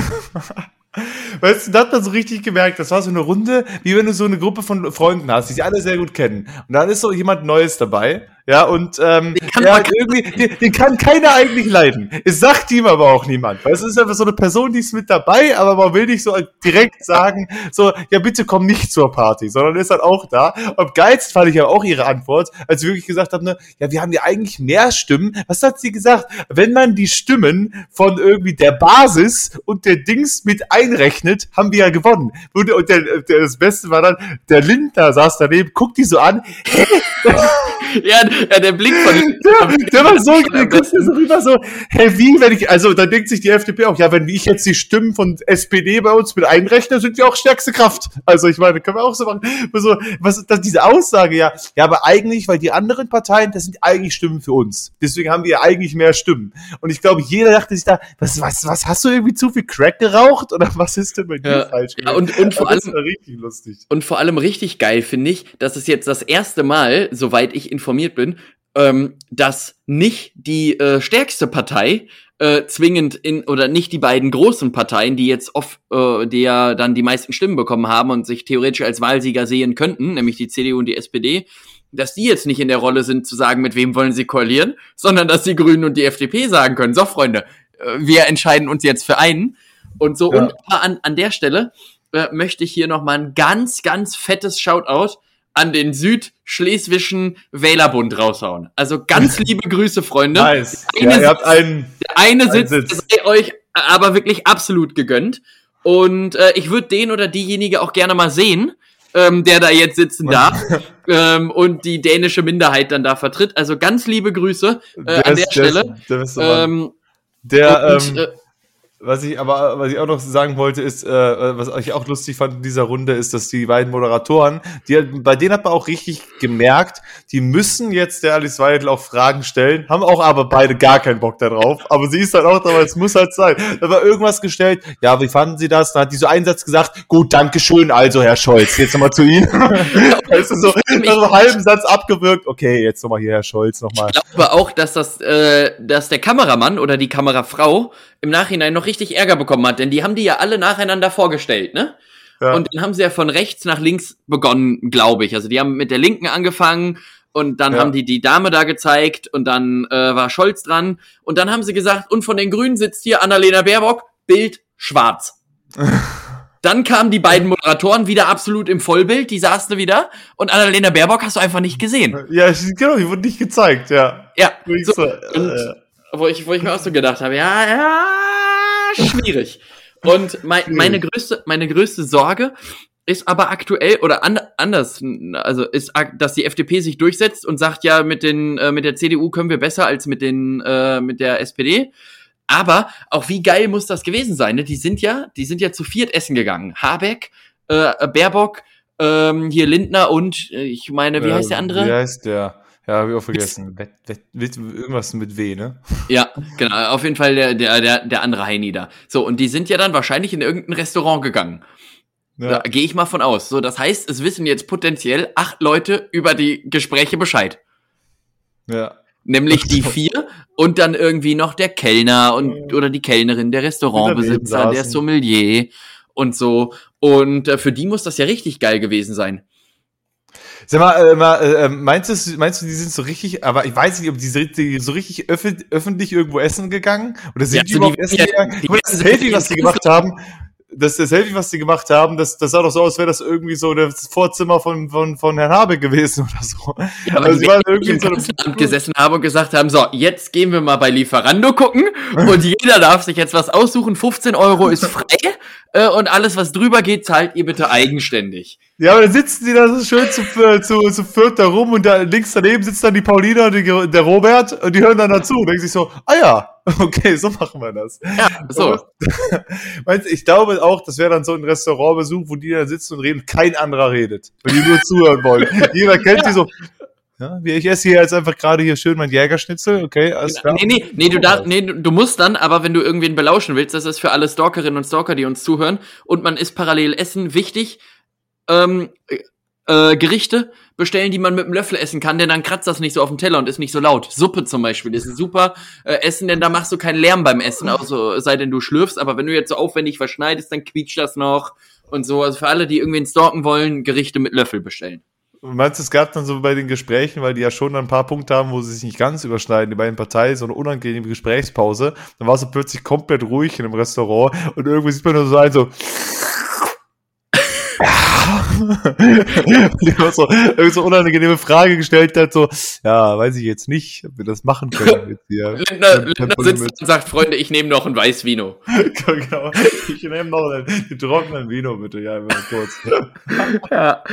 Weißt du, da hat man so richtig gemerkt, das war so eine Runde, wie wenn du so eine Gruppe von Freunden hast, die sich alle sehr gut kennen. Und dann ist so jemand Neues dabei, ja, und ähm, den kann, ja, irgendwie, den, den, kann keiner eigentlich leiden. Es sagt ihm aber auch niemand. Weil es ist einfach so eine Person, die ist mit dabei, aber man will nicht so direkt sagen, so, ja, bitte komm nicht zur Party, sondern ist halt auch da. Und geilst fand ich aber auch ihre Antwort, als sie wirklich gesagt haben, ne, ja, wir haben ja eigentlich mehr Stimmen. Was hat sie gesagt? Wenn man die Stimmen von irgendwie der Basis und der Dings mit einrechnet, haben wir ja gewonnen. Und, der, der, das Beste war dann, der Lindner saß daneben, guckt die so an, ja, ja, der Blick von der, der war so, der guckt so rüber so, hey, wie, wenn ich, also da denkt sich die FDP auch, ja, wenn ich jetzt die Stimmen von SPD bei uns mit einrechne, sind wir auch stärkste Kraft. Also ich meine, können wir auch so machen. So, was, das, diese Aussage, ja, ja, aber eigentlich, weil die anderen Parteien, das sind eigentlich Stimmen für uns. Deswegen haben wir eigentlich mehr Stimmen. Und ich glaube, jeder dachte sich da, was, was, was, hast du irgendwie zu viel Crack geraucht? Oder was ist denn bei dir ja, falsch? Ja, und, und vor allem, richtig lustig. Und vor allem richtig geil finde ich, dass es jetzt das erste Mal, soweit ich informiert bin, ähm, dass nicht die äh, stärkste Partei äh, zwingend in oder nicht die beiden großen Parteien, die jetzt oft äh, die ja dann die meisten Stimmen bekommen haben und sich theoretisch als Wahlsieger sehen könnten, nämlich die CDU und die SPD, dass die jetzt nicht in der Rolle sind zu sagen, mit wem wollen sie koalieren, sondern dass die Grünen und die FDP sagen können, so Freunde, äh, wir entscheiden uns jetzt für einen und so ja. und an an der Stelle äh, möchte ich hier noch mal ein ganz ganz fettes Shoutout an den Südschleswischen Wählerbund raushauen. Also ganz liebe Grüße, Freunde. Nice. Der eine, ja, ihr habt einen, der eine einen Sitz, Sitz. sei euch aber wirklich absolut gegönnt. Und äh, ich würde den oder diejenige auch gerne mal sehen, ähm, der da jetzt sitzen darf ähm, und die dänische Minderheit dann da vertritt. Also ganz liebe Grüße äh, an der, der Stelle. Ist, der, ist so ähm, der und, ähm, äh, was ich aber, was ich auch noch sagen wollte, ist, äh, was ich auch lustig fand in dieser Runde, ist, dass die beiden Moderatoren, die, bei denen hat man auch richtig gemerkt, die müssen jetzt der Alice Weidel auch Fragen stellen, haben auch aber beide gar keinen Bock darauf. Aber sie ist halt auch dabei, es muss halt sein. Da war irgendwas gestellt, ja, wie fanden Sie das? Dann hat die so einen Satz gesagt, gut, danke schön, also Herr Scholz, jetzt nochmal zu Ihnen. weißt du, so, so einen halben Satz abgewürgt, okay, jetzt nochmal hier, Herr Scholz, nochmal. Ich glaube auch, dass das, äh, dass der Kameramann oder die Kamerafrau im Nachhinein noch richtig Ärger bekommen hat, denn die haben die ja alle nacheinander vorgestellt, ne? Ja. Und dann haben sie ja von rechts nach links begonnen, glaube ich. Also die haben mit der Linken angefangen und dann ja. haben die die Dame da gezeigt und dann äh, war Scholz dran und dann haben sie gesagt, und von den Grünen sitzt hier Annalena Baerbock, Bild schwarz. Dann kamen die beiden Moderatoren wieder absolut im Vollbild, die saßen wieder und Annalena Baerbock hast du einfach nicht gesehen. Ja, genau, die wurde nicht gezeigt, ja. Ja, so, und, äh, wo, ich, wo ich mir auch so gedacht habe, ja, ja, schwierig. Und mein, meine größte, meine größte Sorge ist aber aktuell oder an, anders, also ist, dass die FDP sich durchsetzt und sagt ja, mit den äh, mit der CDU können wir besser als mit den äh, mit der SPD. Aber auch wie geil muss das gewesen sein? Ne? Die sind ja, die sind ja zu viert essen gegangen. Habeck, äh, Baerbock, ähm, hier Lindner und äh, ich meine, wie äh, heißt der andere? Wie heißt der? Ja, hab ich auch vergessen. Wett, wett, wett, irgendwas mit W, ne? Ja, genau. Auf jeden Fall der, der, der, der andere Heini da. So, und die sind ja dann wahrscheinlich in irgendein Restaurant gegangen. Ja. Da gehe ich mal von aus. So, das heißt, es wissen jetzt potenziell acht Leute über die Gespräche Bescheid. Ja. Nämlich die vier und dann irgendwie noch der Kellner und oder die Kellnerin, der Restaurantbesitzer, der Sommelier und so. Und äh, für die muss das ja richtig geil gewesen sein. Sag mal, äh, mal äh, meinst, du, meinst du, die sind so richtig, aber ich weiß nicht, ob die sind so richtig öffentlich, öffentlich irgendwo essen gegangen? Oder sind ja, die also überhaupt essen gegangen? Die, die, das Selfie, was die gemacht haben, das, das Selfie, was die gemacht haben, das, das sah doch so aus, als wäre das irgendwie so das Vorzimmer von, von, von Herrn Habeck gewesen oder so. Ja, aber also die waren irgendwie im so Amt gesessen haben und gesagt haben, so, jetzt gehen wir mal bei Lieferando gucken und jeder darf sich jetzt was aussuchen, 15 Euro ist frei äh, und alles, was drüber geht, zahlt ihr bitte eigenständig. Ja, aber dann sitzen die da so schön zu, zu, zu viert da rum und da links daneben sitzt dann die Paulina und die, der Robert und die hören dann dazu und denken sich so, ah ja, okay, so machen wir das. Ja, so. Meinst, ich glaube auch, das wäre dann so ein Restaurantbesuch, wo die da sitzen und reden, kein anderer redet, weil die nur zuhören wollen. Jeder kennt ja. die so, ja, ich esse hier jetzt einfach gerade hier schön mein Jägerschnitzel, okay, alles klar. Nee, nee, nee, du, darf, nee, du musst dann, aber wenn du irgendwen belauschen willst, das ist für alle Stalkerinnen und Stalker, die uns zuhören, und man isst parallel Essen, wichtig, ähm, äh, Gerichte bestellen, die man mit einem Löffel essen kann, denn dann kratzt das nicht so auf dem Teller und ist nicht so laut. Suppe zum Beispiel ist ein super äh, Essen, denn da machst du keinen Lärm beim Essen, also sei denn du schlürfst, aber wenn du jetzt so aufwendig verschneidest, dann quietscht das noch und so. Also für alle, die irgendwen stalken wollen, Gerichte mit Löffel bestellen. Meinst du, es gab dann so bei den Gesprächen, weil die ja schon ein paar Punkte haben, wo sie sich nicht ganz überschneiden, die beiden Parteien, so eine unangenehme Gesprächspause. Dann war es plötzlich komplett ruhig in einem Restaurant und irgendwie sieht man nur so ein so die immer so, irgend so unangenehme Frage gestellt hat, so, ja, weiß ich jetzt nicht, ob wir das machen können mit dir. Lindner, Lindner sitzt und sagt, Freunde, ich nehme noch ein Weißvino. genau, ich nehme noch einen, trockenen Vino, bitte, ja, immer kurz. ja.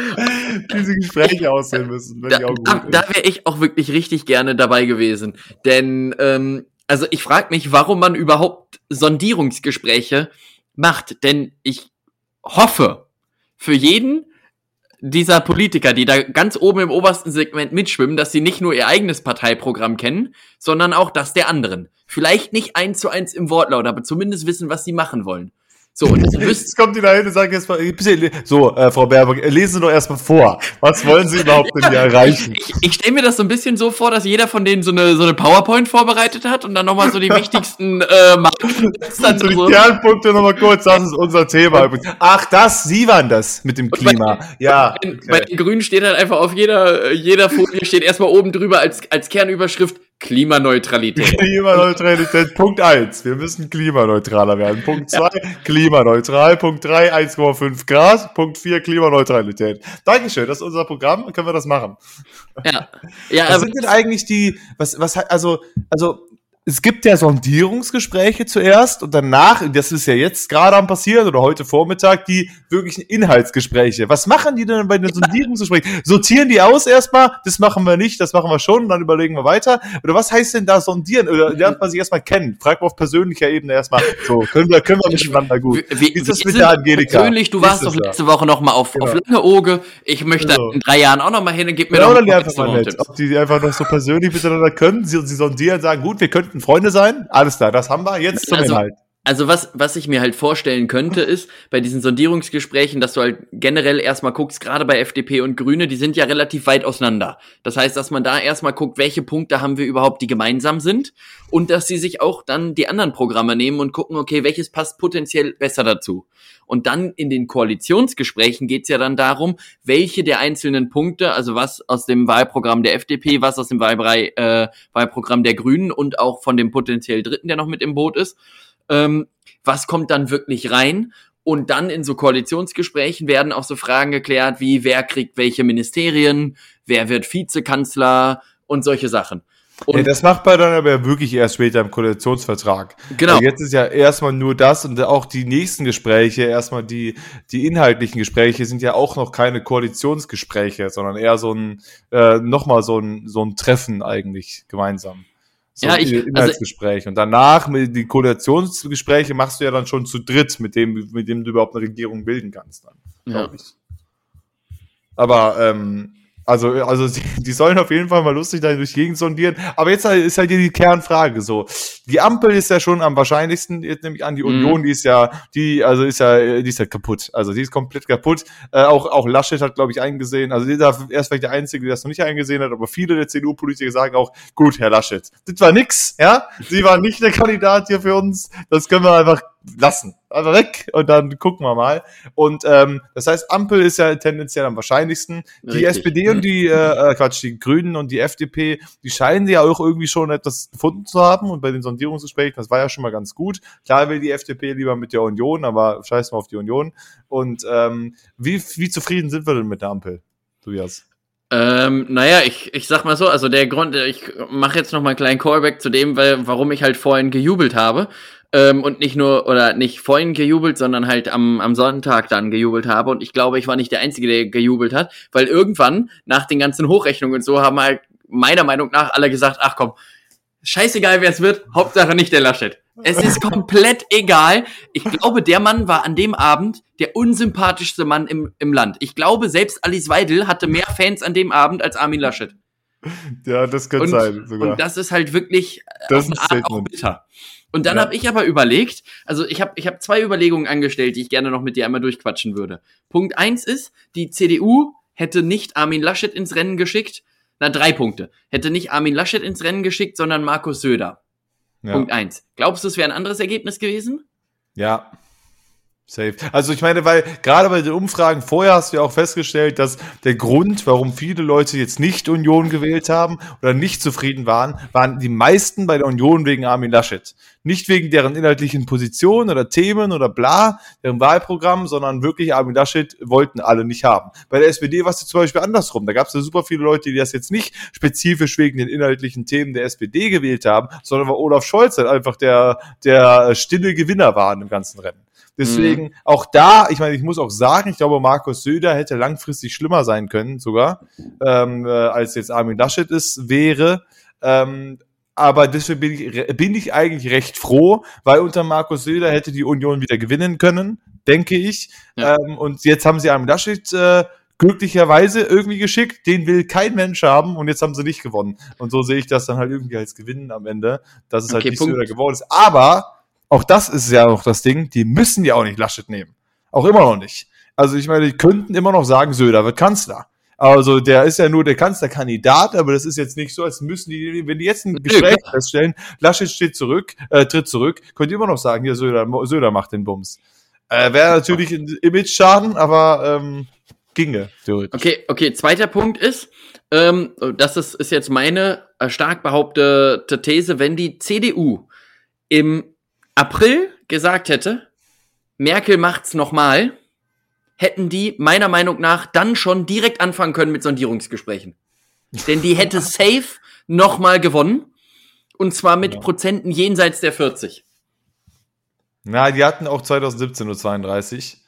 Diese Gespräche aussehen müssen, da, da, da wäre ich auch wirklich richtig gerne dabei gewesen, denn, ähm, also ich frage mich, warum man überhaupt Sondierungsgespräche macht, denn ich hoffe für jeden, dieser Politiker, die da ganz oben im obersten Segment mitschwimmen, dass sie nicht nur ihr eigenes Parteiprogramm kennen, sondern auch das der anderen. Vielleicht nicht eins zu eins im Wortlaut, aber zumindest wissen, was sie machen wollen. So, und jetzt, jetzt kommt die da hin und sagt jetzt mal, so, äh, Frau Baerbock, lesen Sie doch erstmal vor. Was wollen Sie überhaupt denn hier erreichen? Ich, ich stelle mir das so ein bisschen so vor, dass jeder von denen so eine, so eine PowerPoint vorbereitet hat und dann nochmal so die wichtigsten äh, Marken. Dann so die Kernpunkte nochmal kurz, das ist unser Thema. Ach, das, Sie waren das mit dem Klima. Bei, ja. Bei den, okay. bei den Grünen steht halt einfach auf jeder, jeder Folie steht erstmal oben drüber als, als Kernüberschrift Klimaneutralität. Klimaneutralität, Punkt eins. Wir müssen klimaneutraler werden. Punkt zwei, ja. klimaneutral. Punkt drei, 1,5 Grad. Punkt vier, Klimaneutralität. Dankeschön, das ist unser Programm. Können wir das machen? Ja. ja was sind denn eigentlich die, was, was, also, also, es gibt ja Sondierungsgespräche zuerst und danach, das ist ja jetzt gerade am passieren oder heute Vormittag, die wirklichen Inhaltsgespräche. Was machen die denn bei den Sondierungsgesprächen? Sortieren die aus erstmal, das machen wir nicht, das machen wir schon, dann überlegen wir weiter. Oder was heißt denn da sondieren? Oder lernt man sich erstmal kennen? Fragt man auf persönlicher Ebene erstmal, so, können wir, können wir miteinander gut. Wie, wie ist das mit der Angelika? Persönlich, du warst doch letzte Woche noch mal auf, genau. auf Lange Oge. Ich möchte genau. in drei Jahren auch noch mal hin und gib mir genau, noch ein paar einfach Ob die einfach noch so persönlich miteinander können, sie, sie sondieren, sagen, gut, wir könnten Freunde sein. Alles klar, das haben wir. Jetzt zum also, Inhalt. Also was, was ich mir halt vorstellen könnte, ist bei diesen Sondierungsgesprächen, dass du halt generell erstmal guckst, gerade bei FDP und Grüne, die sind ja relativ weit auseinander. Das heißt, dass man da erstmal guckt, welche Punkte haben wir überhaupt, die gemeinsam sind und dass sie sich auch dann die anderen Programme nehmen und gucken, okay, welches passt potenziell besser dazu. Und dann in den Koalitionsgesprächen geht's ja dann darum, welche der einzelnen Punkte, also was aus dem Wahlprogramm der FDP, was aus dem Wahlbrei, äh, Wahlprogramm der Grünen und auch von dem potenziell Dritten, der noch mit im Boot ist, ähm, was kommt dann wirklich rein? Und dann in so Koalitionsgesprächen werden auch so Fragen geklärt, wie wer kriegt welche Ministerien, wer wird Vizekanzler und solche Sachen. Und ja, das macht man dann aber wirklich erst später im Koalitionsvertrag. Genau. Weil jetzt ist ja erstmal nur das und auch die nächsten Gespräche, erstmal die, die inhaltlichen Gespräche sind ja auch noch keine Koalitionsgespräche, sondern eher so ein, äh, nochmal so ein, so ein Treffen eigentlich gemeinsam. So ja, ich, Inhaltsgespräch. Also, und danach, mit die Koalitionsgespräche machst du ja dann schon zu dritt, mit dem, mit dem du überhaupt eine Regierung bilden kannst dann. Ja. Ich. Aber ähm, also, also die sollen auf jeden Fall mal lustig da durch Gegend sondieren. Aber jetzt ist halt hier die Kernfrage so. Die Ampel ist ja schon am wahrscheinlichsten, jetzt nämlich an die mhm. Union, die ist ja, die, also ist ja, die ist ja kaputt. Also die ist komplett kaputt. Äh, auch, auch Laschet hat, glaube ich, eingesehen. Also er ist vielleicht der Einzige, der das noch nicht eingesehen hat, aber viele der CDU-Politiker sagen auch, gut, Herr Laschet, das war nix, ja? Sie waren nicht der Kandidat hier für uns. Das können wir einfach lassen. Also weg und dann gucken wir mal. Und ähm, das heißt, Ampel ist ja tendenziell am wahrscheinlichsten. Die Richtig. SPD und die, äh, äh, Quatsch, die Grünen und die FDP, die scheinen ja auch irgendwie schon etwas gefunden zu haben. Und bei den Sondierungsgesprächen, das war ja schon mal ganz gut. Klar will die FDP lieber mit der Union, aber scheiß mal auf die Union. Und ähm, wie, wie zufrieden sind wir denn mit der Ampel, Tobias? Ähm, naja, ich, ich sag mal so, also der Grund, ich mache jetzt noch mal einen kleinen Callback zu dem, weil, warum ich halt vorhin gejubelt habe ähm, und nicht nur, oder nicht vorhin gejubelt, sondern halt am, am Sonntag dann gejubelt habe. Und ich glaube, ich war nicht der Einzige, der gejubelt hat, weil irgendwann, nach den ganzen Hochrechnungen und so, haben halt meiner Meinung nach alle gesagt, ach komm, scheißegal wer es wird, Hauptsache nicht der Laschet. Es ist komplett egal. Ich glaube, der Mann war an dem Abend der unsympathischste Mann im, im Land. Ich glaube, selbst Alice Weidel hatte mehr Fans an dem Abend als Armin Laschet. Ja, das könnte sein sogar. Und das ist halt wirklich das auf eine Art auch bitter. Und dann ja. habe ich aber überlegt, also ich habe ich hab zwei Überlegungen angestellt, die ich gerne noch mit dir einmal durchquatschen würde. Punkt eins ist, die CDU hätte nicht Armin Laschet ins Rennen geschickt. Na, drei Punkte. Hätte nicht Armin Laschet ins Rennen geschickt, sondern Markus Söder. Ja. Punkt eins. Glaubst du, es wäre ein anderes Ergebnis gewesen? Ja. Safe. Also ich meine, weil gerade bei den Umfragen vorher hast du ja auch festgestellt, dass der Grund, warum viele Leute jetzt nicht Union gewählt haben oder nicht zufrieden waren, waren die meisten bei der Union wegen Armin Laschet. Nicht wegen deren inhaltlichen Positionen oder Themen oder bla, deren Wahlprogramm, sondern wirklich Armin Laschet wollten alle nicht haben. Bei der SPD war es zum Beispiel andersrum. Da gab es ja super viele Leute, die das jetzt nicht spezifisch wegen den inhaltlichen Themen der SPD gewählt haben, sondern weil Olaf Scholz halt einfach der, der stille Gewinner war in dem ganzen Rennen. Deswegen mhm. auch da, ich meine, ich muss auch sagen, ich glaube, Markus Söder hätte langfristig schlimmer sein können, sogar, ähm, äh, als jetzt Armin Laschet es wäre. Ähm, aber deswegen bin ich, bin ich eigentlich recht froh, weil unter Markus Söder hätte die Union wieder gewinnen können, denke ich. Ja. Ähm, und jetzt haben sie Armin Laschet äh, glücklicherweise irgendwie geschickt, den will kein Mensch haben und jetzt haben sie nicht gewonnen. Und so sehe ich das dann halt irgendwie als Gewinnen am Ende, dass es halt okay, halt nicht Punkt. Söder geworden ist. Aber auch das ist ja noch das Ding, die müssen ja auch nicht Laschet nehmen. Auch immer noch nicht. Also ich meine, die könnten immer noch sagen, Söder wird Kanzler. Also der ist ja nur der Kanzlerkandidat, aber das ist jetzt nicht so, als müssen die, wenn die jetzt ein Gespräch feststellen, Laschet steht zurück, äh, tritt zurück, könnt ihr immer noch sagen, hier Söder, Söder macht den Bums. Äh, Wäre natürlich ein Image-Schaden, aber ähm, ginge. Theoretisch. Okay, okay. Zweiter Punkt ist, ähm, das ist, ist jetzt meine äh, stark behauptete These, wenn die CDU im April gesagt hätte, Merkel macht's nochmal, hätten die meiner Meinung nach dann schon direkt anfangen können mit Sondierungsgesprächen. Denn die hätte safe nochmal gewonnen. Und zwar mit ja. Prozenten jenseits der 40. Na, die hatten auch 2017 nur 32.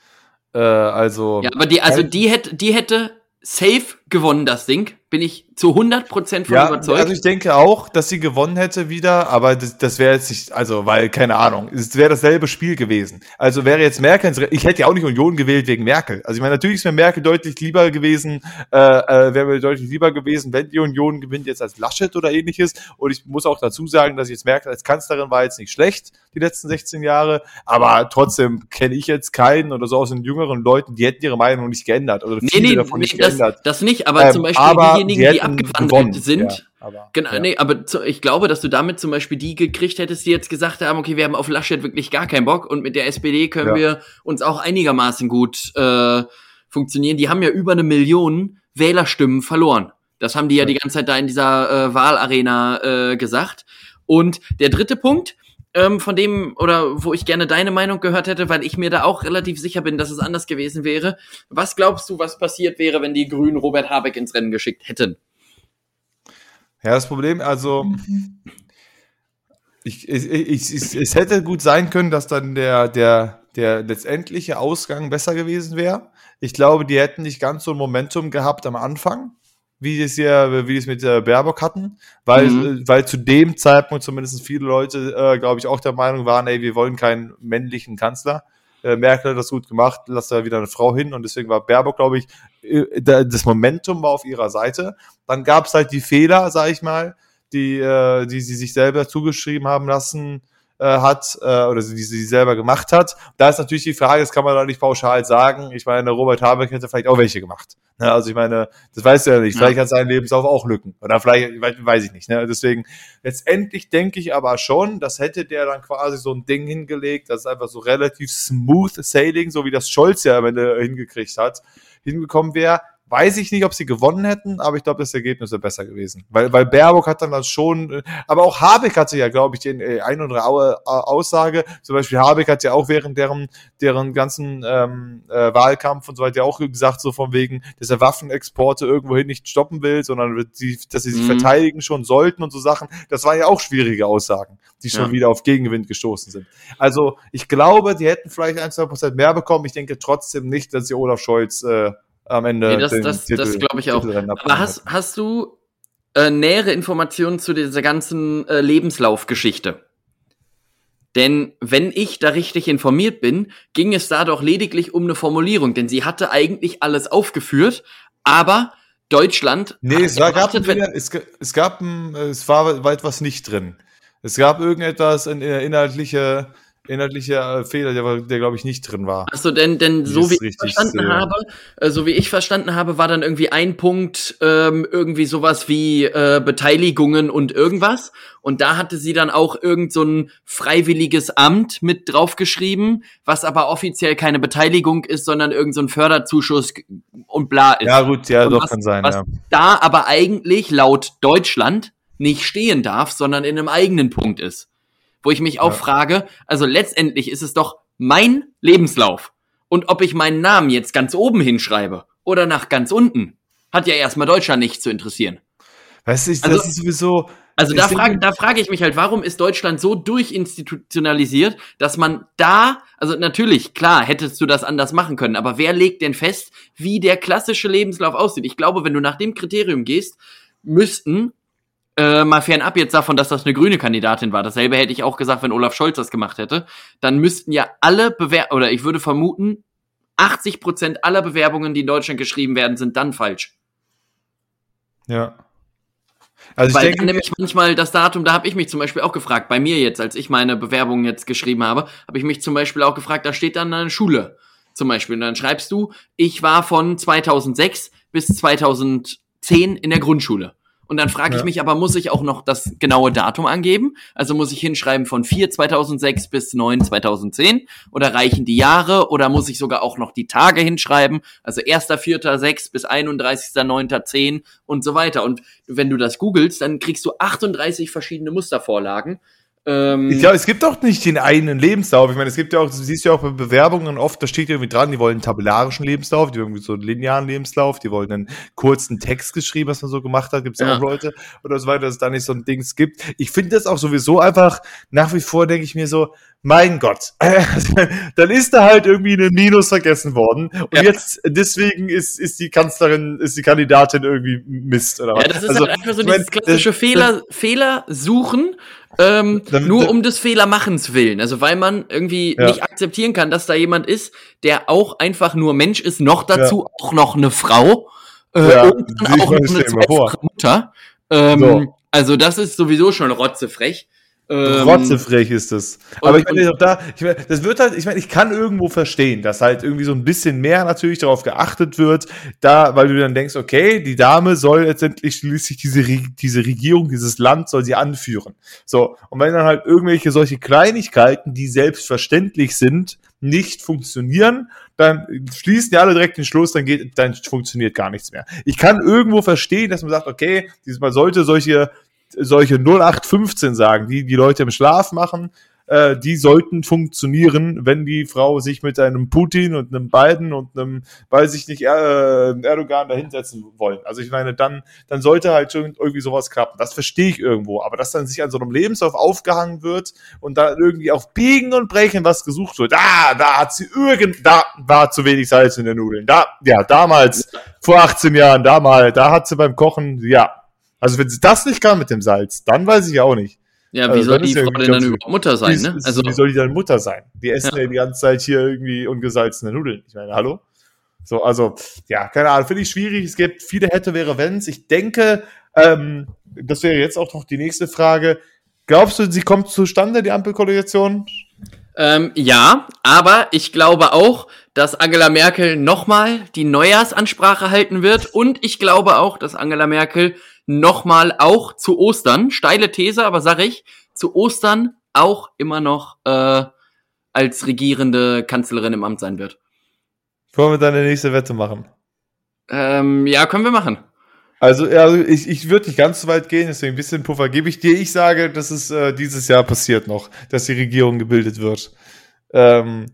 Äh, also. Ja, aber die, also die hätte, die hätte safe gewonnen, das Ding. Bin ich zu 100% von ja, überzeugt. Also ich denke auch, dass sie gewonnen hätte wieder, aber das, das wäre jetzt nicht, also weil, keine Ahnung, es wäre dasselbe Spiel gewesen. Also wäre jetzt Merkel, ich hätte ja auch nicht Union gewählt wegen Merkel. Also ich meine, natürlich ist mir Merkel deutlich lieber gewesen, äh, äh, wäre mir deutlich lieber gewesen, wenn die Union gewinnt jetzt als Laschet oder ähnliches. Und ich muss auch dazu sagen, dass ich jetzt Merkel als Kanzlerin war jetzt nicht schlecht, die letzten 16 Jahre, aber trotzdem kenne ich jetzt keinen oder so aus den jüngeren Leuten, die hätten ihre Meinung nicht geändert oder viele nee, davon nee, nicht das, geändert. Das nicht, aber ähm, zum Beispiel aber diejenigen, die, abgewandelt gewonnen. sind. Ja, aber, genau, ja. nee, aber zu, ich glaube, dass du damit zum Beispiel die gekriegt hättest, die jetzt gesagt haben, okay, wir haben auf Laschet wirklich gar keinen Bock und mit der SPD können ja. wir uns auch einigermaßen gut äh, funktionieren. Die haben ja über eine Million Wählerstimmen verloren. Das haben die ja, die ganze Zeit da in dieser äh, Wahlarena äh, gesagt. Und der dritte Punkt, ähm, von dem oder wo ich gerne deine Meinung gehört hätte, weil ich mir da auch relativ sicher bin, dass es anders gewesen wäre. Was glaubst du, was passiert wäre, wenn die Grünen Robert Habeck ins Rennen geschickt hätten? Ja, das Problem, also ich, ich, ich, ich, es hätte gut sein können, dass dann der, der, der letztendliche Ausgang besser gewesen wäre. Ich glaube, die hätten nicht ganz so ein Momentum gehabt am Anfang wie es ja, wie es mit äh, Baerbock hatten, weil, mhm. Äh, weil zu dem Zeitpunkt zumindest viele Leute, äh, glaube ich, auch der Meinung waren, ey, wir wollen keinen männlichen Kanzler. Äh, Merkel hat das gut gemacht, lass da wieder eine Frau hin und deswegen war Baerbock, glaube ich, äh, das Momentum war auf ihrer Seite. Dann gab es halt die Fehler, sag ich mal, die, äh, die sie sich selber zugeschrieben haben lassen, äh, hat äh, oder die sie selber gemacht hat. Da ist natürlich die Frage, das kann man doch nicht pauschal sagen. Ich meine, Robert Habeck hätte vielleicht auch welche gemacht. Ne? Also ich meine, das weißt du ja nicht. Vielleicht ja. hat sein Lebenslauf auch Lücken. Oder vielleicht, weiß ich nicht. Ne? Deswegen, letztendlich denke ich aber schon, das hätte der dann quasi so ein Ding hingelegt, das ist einfach so relativ smooth sailing, so wie das Scholz ja am Ende hingekriegt hat, hingekommen wäre Weiß ich nicht, ob sie gewonnen hätten, aber ich glaube, das Ergebnis wäre besser gewesen. Weil, weil Baerbock hat dann das schon, äh, aber auch Habeck hatte ja, glaube ich, den äh, ein oder andere Aussage. Zum Beispiel Habeck hat ja auch während deren, deren ganzen ähm, äh, Wahlkampf und so weiter auch gesagt, so von wegen, dass er Waffenexporte irgendwohin nicht stoppen will, sondern die, dass sie sich mhm. verteidigen schon sollten und so Sachen. Das waren ja auch schwierige Aussagen, die schon ja. wieder auf Gegenwind gestoßen sind. Also ich glaube, die hätten vielleicht ein, zwei Prozent mehr bekommen. Ich denke trotzdem nicht, dass sie Olaf Scholz äh, am Ende. Nee, das, das, das glaube ich auch. Aber hast, hast du äh, nähere Informationen zu dieser ganzen äh, Lebenslaufgeschichte? Denn wenn ich da richtig informiert bin, ging es da doch lediglich um eine Formulierung, denn sie hatte eigentlich alles aufgeführt, aber Deutschland. Nee, es, war, gab, es, es gab, es war, war etwas nicht drin. Es gab irgendetwas in, in inhaltliche inhaltlicher Fehler, der, der glaube ich nicht drin war. Achso, denn, denn so wie ich verstanden habe, äh, so wie ich verstanden habe, war dann irgendwie ein Punkt ähm, irgendwie sowas wie äh, Beteiligungen und irgendwas. Und da hatte sie dann auch irgend so ein freiwilliges Amt mit draufgeschrieben, was aber offiziell keine Beteiligung ist, sondern irgend so ein Förderzuschuss und bla ist. Ja gut, ja, und doch was, kann sein. Was ja. da aber eigentlich laut Deutschland nicht stehen darf, sondern in einem eigenen Punkt ist wo ich mich auch ja. frage, also letztendlich ist es doch mein Lebenslauf. Und ob ich meinen Namen jetzt ganz oben hinschreibe oder nach ganz unten, hat ja erstmal Deutschland nicht zu interessieren. Weißt du, also, das ist sowieso. Also da frage da frage ich mich halt, warum ist Deutschland so durchinstitutionalisiert, dass man da, also natürlich, klar, hättest du das anders machen können, aber wer legt denn fest, wie der klassische Lebenslauf aussieht? Ich glaube, wenn du nach dem Kriterium gehst, müssten äh, mal fernab jetzt davon, dass das eine grüne Kandidatin war. Dasselbe hätte ich auch gesagt, wenn Olaf Scholz das gemacht hätte. Dann müssten ja alle Bewer oder ich würde vermuten, 80 Prozent aller Bewerbungen, die in Deutschland geschrieben werden, sind dann falsch. Ja. Also Weil ich denke, nämlich manchmal das Datum, da habe ich mich zum Beispiel auch gefragt, bei mir jetzt, als ich meine Bewerbung jetzt geschrieben habe, habe ich mich zum Beispiel auch gefragt, da steht dann eine Schule zum Beispiel. Und dann schreibst du, ich war von 2006 bis 2010 in der Grundschule. Und dann frage ich mich aber, muss ich auch noch das genaue Datum angeben? Also muss ich hinschreiben von 4 2006 bis 9 2010? Oder reichen die Jahre? Oder muss ich sogar auch noch die Tage hinschreiben? Also 1.4.6 bis 31.9.10 und so weiter. Und wenn du das googelst, dann kriegst du 38 verschiedene Mustervorlagen Ähm, ich glaube, es gibt doch nicht den einen Lebenslauf. Ich meine, es gibt ja auch, du siehst ja auch bei Bewerbungen oft, da steht irgendwie dran, die wollen einen tabellarischen Lebenslauf, die wollen irgendwie so einen linearen Lebenslauf, die wollen einen kurzen Text geschrieben, was man so gemacht hat, gibt es ja. auch Leute oder so weiter, dass es da nicht so ein Dings gibt. Ich finde das auch sowieso einfach, nach wie vor denke ich mir so, mein Gott, dann ist da halt irgendwie eine Minus vergessen worden. Und ja. jetzt, deswegen ist, ist die Kanzlerin, ist die Kandidatin irgendwie Mist, oder was? Ja, das ist also, halt einfach so dieses klassische das, Fehler, das, Fehler suchen ähm, dann, nur um des Fehlermachens willen. Also weil man irgendwie ja. nicht akzeptieren kann, dass da jemand ist, der auch einfach nur Mensch ist, noch dazu ja. auch noch eine Frau äh, ja, und dann auch noch eine Mutter. Ähm, so. Also das ist sowieso schon rotzefrech. Ähm, Rotzefrech ist das. Aber und, ich meine, da, ich meine, das wird halt, ich meine, ich kann irgendwo verstehen, dass halt irgendwie so ein bisschen mehr natürlich darauf geachtet wird, da, weil du dann denkst, okay, die Dame soll letztendlich schließlich diese, diese Regierung, dieses Land soll sie anführen. So. Und wenn dann halt irgendwelche solche Kleinigkeiten, die selbstverständlich sind, nicht funktionieren, dann schließen die alle direkt den Schluss, dann geht, dann funktioniert gar nichts mehr. Ich kann irgendwo verstehen, dass man sagt, okay, man sollte solche solche 0815 sagen, die die Leute im Schlaf machen, äh, die sollten funktionieren, wenn die Frau sich mit einem Putin und einem Biden und einem, weiß ich nicht, äh, Erdogan dahinsetzen wollen. Also ich meine, dann, dann sollte halt schon irgendwie sowas klappen. Das verstehe ich irgendwo. Aber dass dann sich an so einem Lebenslauf aufgehangen wird und dann irgendwie auf Biegen und Brechen was gesucht wird, ah, da hat sie irgend, da war zu wenig Salz in den Nudeln. Da, ja, damals, vor 18 Jahren, da mal, da hat sie beim Kochen, ja, also wenn sie das nicht kann mit dem Salz, dann weiß ich auch nicht. Ja, wie also, soll die Frau denn dann überhaupt Mutter sein, ne? Also, wie soll die dann Mutter sein? Die essen ja, ja die ganze Zeit hier irgendwie ungesalzene Nudeln. Ich meine, hallo? So, also, ja, keine Ahnung, finde ich schwierig. Es gibt viele hätte, wäre, wenns. Ich denke, ähm, das wäre jetzt auch noch die nächste Frage. Glaubst du, sie kommt zustande, die Ampelkoalition? Ähm, ja, aber ich glaube auch, dass Angela Merkel nochmal die Neujahrsansprache halten wird und ich glaube auch, dass Angela Merkel nochmal auch zu Ostern, steile These, aber sag ich, zu Ostern auch immer noch äh, als regierende Kanzlerin im Amt sein wird. Wollen wir deine nächste Wette machen? Ähm, ja, können wir machen. Also, also ich, ich würde nicht ganz so weit gehen, deswegen ein bisschen Puffer gebe ich dir. Ich sage, dass es äh, dieses Jahr passiert noch, dass die Regierung gebildet wird. Ähm,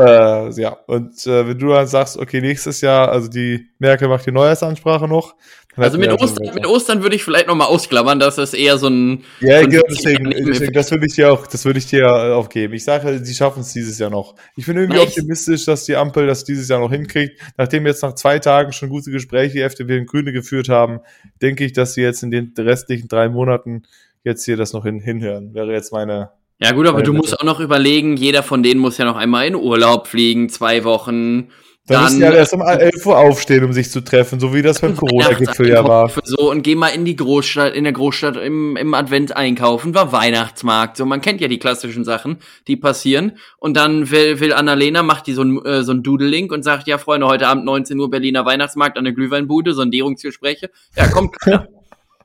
äh, ja, und äh, wenn du dann sagst, okay, nächstes Jahr, also die Merkel macht die Neujahrsansprache noch. Also mit Ostern, mit Ostern würde ich vielleicht nochmal ausklammern, dass das eher so ein. Ja, so ein genau, deswegen, deswegen, das würde ich dir auch, das würde ich dir aufgeben. Ich sage, sie schaffen es dieses Jahr noch. Ich bin irgendwie nice. optimistisch, dass die Ampel das dieses Jahr noch hinkriegt. Nachdem jetzt nach zwei Tagen schon gute Gespräche FDP und Grüne geführt haben, denke ich, dass sie jetzt in den restlichen drei Monaten jetzt hier das noch hin, hinhören. Wäre jetzt meine, ja gut, aber du musst auch noch überlegen, jeder von denen muss ja noch einmal in Urlaub fliegen, zwei Wochen. Dann, dann müssen ja erst um 11 Uhr aufstehen, um sich zu treffen, so wie das beim Corona-Gipfel ja war. So, und geh mal in die Großstadt, in der Großstadt im, im Advent einkaufen, war Weihnachtsmarkt. So, man kennt ja die klassischen Sachen, die passieren. Und dann will, will Annalena, macht die so ein, äh, so ein Doodle-Link und sagt, ja, Freunde, heute Abend 19 Uhr Berliner Weihnachtsmarkt an der Glühweinbude, Sondierungsgespräche. Ja, kommt klar.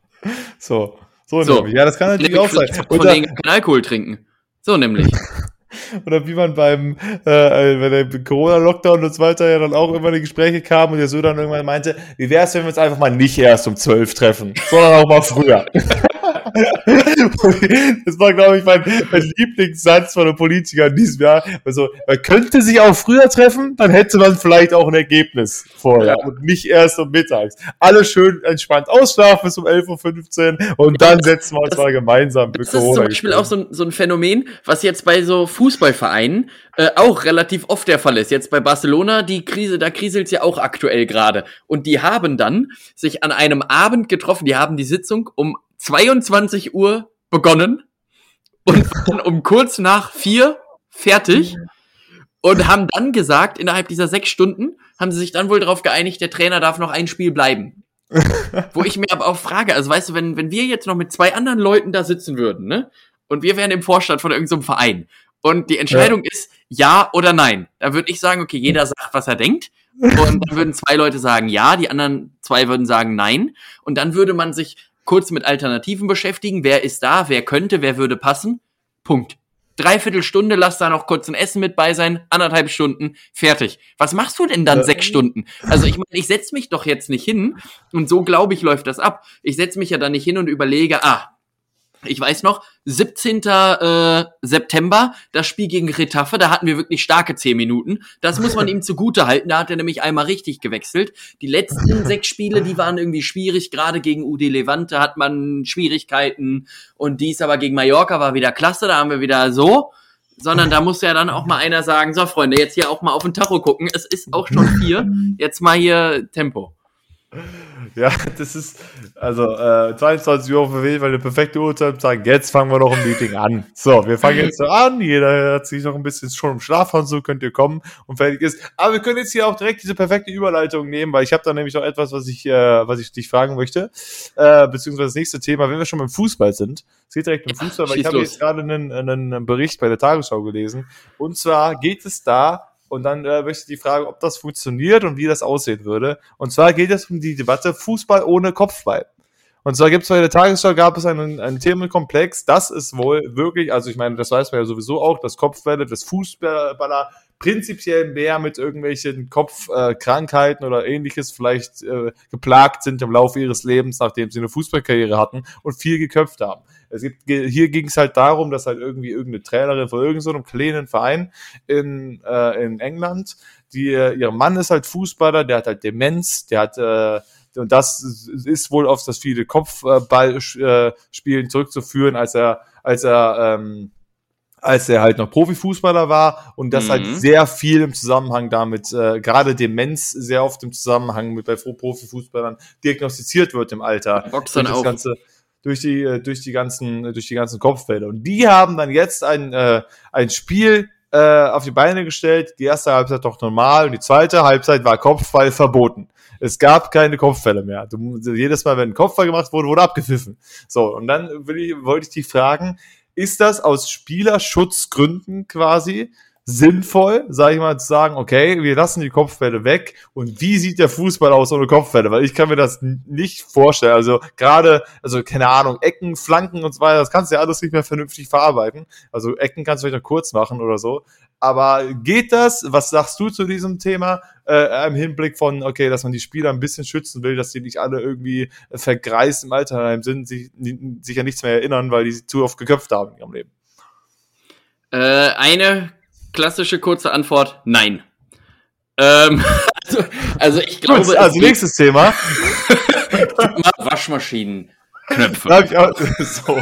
so. So, so. Nämlich. Ja, das kann natürlich auch sein. Von denen keinen Alkohol trinken. So nämlich. Oder wie man beim, äh, wenn der Corona-Lockdown und so weiter ja dann auch immer die Gespräche kamen und der so dann irgendwann meinte, wie wäre es, wenn wir uns einfach mal nicht erst um zwölf treffen, sondern auch mal früher. das war, glaube ich, mein, mein Lieblingssatz von einem Politiker in diesem Jahr. Also, man könnte sich auch früher treffen, dann hätte man vielleicht auch ein Ergebnis vorher ja. und nicht erst um mittags. Alle schön entspannt ausschlafen bis um 11.15 Uhr und dann setzen wir uns mal gemeinsam Das ist zum Beispiel auch so ein, so ein Phänomen, was jetzt bei so Fußballvereinen äh, auch relativ oft der Fall ist. Jetzt bei Barcelona, die Krise, da kriselt ja auch aktuell gerade. Und die haben dann sich an einem Abend getroffen, die haben die Sitzung um 22 Uhr begonnen und waren um kurz nach vier fertig und haben dann gesagt, innerhalb dieser sechs Stunden haben sie sich dann wohl darauf geeinigt, der Trainer darf noch ein Spiel bleiben. Wo ich mir aber auch frage, also weißt du, wenn, wenn wir jetzt noch mit zwei anderen Leuten da sitzen würden, ne? Und wir wären im Vorstand von irgendeinem so Verein und die Entscheidung ja. ist ja oder nein, da würde ich sagen, okay, jeder sagt, was er denkt. Und dann würden zwei Leute sagen ja, die anderen zwei würden sagen nein. Und dann würde man sich kurz mit Alternativen beschäftigen. Wer ist da? Wer könnte? Wer würde passen? Punkt. Dreiviertel Stunde, lass da noch kurz ein Essen mit bei sein, anderthalb Stunden, fertig. Was machst du denn dann ja. sechs Stunden? Also ich meine, ich setz mich doch jetzt nicht hin und so glaube ich läuft das ab. Ich setz mich ja dann nicht hin und überlege, ah, ich weiß noch, 17. Äh, September, das Spiel gegen Retafe, da hatten wir wirklich starke 10 Minuten. Das muss man ihm zugute halten, da hat er nämlich einmal richtig gewechselt. Die letzten sechs Spiele, die waren irgendwie schwierig, gerade gegen UD Levante hat man Schwierigkeiten und dies aber gegen Mallorca war wieder klasse, da haben wir wieder so. Sondern da muss ja dann auch mal einer sagen, so Freunde, jetzt hier auch mal auf den Tacho gucken, es ist auch schon vier, jetzt mal hier Tempo. Ja, das ist, also äh, 22 Uhr auf Weg, weil eine perfekte Uhrzeit sagen, jetzt fangen wir noch ein Meeting an. So, wir fangen jetzt so an, jeder hat sich noch ein bisschen schon im Schlafhaus, so könnt ihr kommen und fertig ist. Aber wir können jetzt hier auch direkt diese perfekte Überleitung nehmen, weil ich habe da nämlich noch etwas, was ich, äh, was ich dich fragen möchte, äh, beziehungsweise das nächste Thema, wenn wir schon beim Fußball sind. Es geht direkt um Fußball, weil ich habe jetzt gerade einen, einen Bericht bei der Tagesschau gelesen. Und zwar geht es da und dann äh, möchte ich die Frage, ob das funktioniert und wie das aussehen würde. Und zwar geht es um die Debatte Fußball ohne Kopfball. Und zwar gibt es bei der Tagesschau gab es einen, einen Themenkomplex, das ist wohl wirklich, also ich meine, das weiß man ja sowieso auch, dass Kopfbälle, dass Fußballer prinzipiell mehr mit irgendwelchen Kopfkrankheiten äh, oder ähnliches vielleicht äh, geplagt sind im Laufe ihres Lebens, nachdem sie eine Fußballkarriere hatten und viel geköpft haben. Es gibt, hier ging es halt darum, dass halt irgendwie irgendeine Trainerin von irgendeinem so kleinen Verein in, äh, in England, die, ihr Mann ist halt Fußballer, der hat halt Demenz, der hat, äh, und das ist wohl auf das viele Kopfballspielen zurückzuführen, als er, als er, ähm, als er halt noch Profifußballer war und das halt mhm. halt sehr viel im Zusammenhang damit, äh, gerade Demenz sehr oft im Zusammenhang mit bei Profifußballern diagnostiziert wird im Alter. Boxern auch. Ganze, durch die, äh, durch die ganzen, durch die ganzen Kopffelder. Und die haben dann jetzt ein, äh, ein Spiel äh, auf die Beine gestellt. Die erste Halbzeit doch normal und die zweite Halbzeit war Kopfball verboten. Es gab keine Kopfbälle mehr. Du, jedes Mal, wenn ein Kopfball gemacht wurde, wurde abgepfiffen. So, und dann will ich, wollte ich dich fragen, ist das aus Spielerschutzgründen quasi sinnvoll, sage ich mal, zu sagen, okay, wir lassen die Kopfbälle weg und wie sieht der Fußball aus ohne Kopfbälle? Weil ich kann mir das nicht vorstellen. Also gerade, also keine Ahnung, Ecken, Flanken und so weiter, das kannst du ja alles nicht mehr vernünftig verarbeiten. Also Ecken kannst du vielleicht noch kurz machen oder so. Aber geht das? Was sagst du zu diesem Thema äh, im Hinblick von, okay, dass man die Spieler ein bisschen schützen will, dass die nicht alle irgendwie vergreist im Alterheim sind, sich, sich ja nichts mehr erinnern, weil die zu oft geköpft haben in ihrem Leben? Äh, eine klassische kurze Antwort, nein. Ähm, also, also ich glaube. Gut, also nächstes Thema. Waschmaschinen. Knöpfe. so.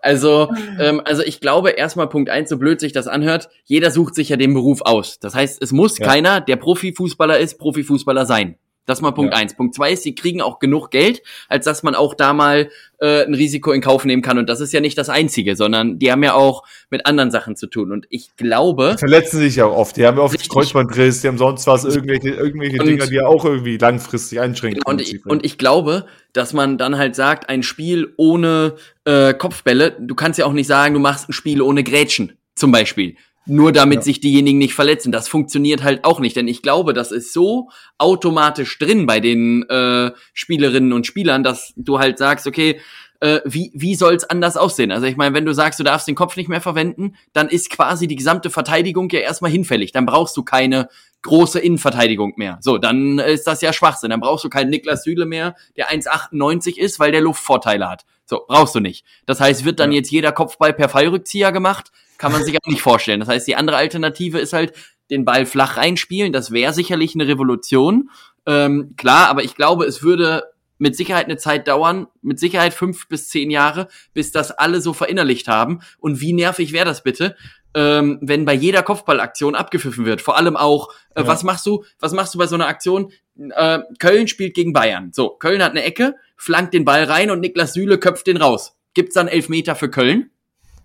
also, ähm, also ich glaube erstmal Punkt eins, so blöd sich das anhört, jeder sucht sich ja den Beruf aus. Das heißt, es muss ja. keiner, der Profifußballer ist, Profifußballer sein. Das mal Punkt ja. eins. Punkt zwei ist, sie kriegen auch genug Geld, als dass man auch da mal äh, ein Risiko in Kauf nehmen kann. Und das ist ja nicht das Einzige, sondern die haben ja auch mit anderen Sachen zu tun. Und ich glaube. Die verletzen sich ja oft. Die haben ja oft Kreuzbandriss, die haben sonst was, irgendwelche, irgendwelche und, Dinger, die ja auch irgendwie langfristig einschränken. Und ich, und ich glaube, dass man dann halt sagt, ein Spiel ohne äh, Kopfbälle, du kannst ja auch nicht sagen, du machst ein Spiel ohne Grätschen, zum Beispiel nur damit ja. sich diejenigen nicht verletzen. Das funktioniert halt auch nicht, denn ich glaube, das ist so automatisch drin bei den äh, Spielerinnen und Spielern, dass du halt sagst, okay, äh, wie, wie soll es anders aussehen? Also ich meine, wenn du sagst, du darfst den Kopf nicht mehr verwenden, dann ist quasi die gesamte Verteidigung ja erstmal hinfällig. Dann brauchst du keine große Innenverteidigung mehr. So, dann ist das ja Schwachsinn. Dann brauchst du keinen Niklas Süle mehr, der 1,98 ist, weil der Luftvorteile hat. So, brauchst du nicht. Das heißt, wird dann ja. jetzt jeder Kopfball per Fallrückzieher gemacht? Kann man sich auch nicht vorstellen. Das heißt, die andere Alternative ist halt, den Ball flach reinspielen. Das wäre sicherlich eine Revolution. Ähm, klar, aber ich glaube, es würde mit Sicherheit eine Zeit dauern, mit Sicherheit fünf bis zehn Jahre, bis das alle so verinnerlicht haben. Und wie nervig wäre das bitte, ähm, wenn bei jeder Kopfballaktion abgepfiffen wird? Vor allem auch, äh, ja. was machst du, was machst du bei so einer Aktion? Äh, Köln spielt gegen Bayern. So, Köln hat eine Ecke, flankt den Ball rein und Niklas Süle köpft den raus. Gibt's dann Elfmeter für Köln?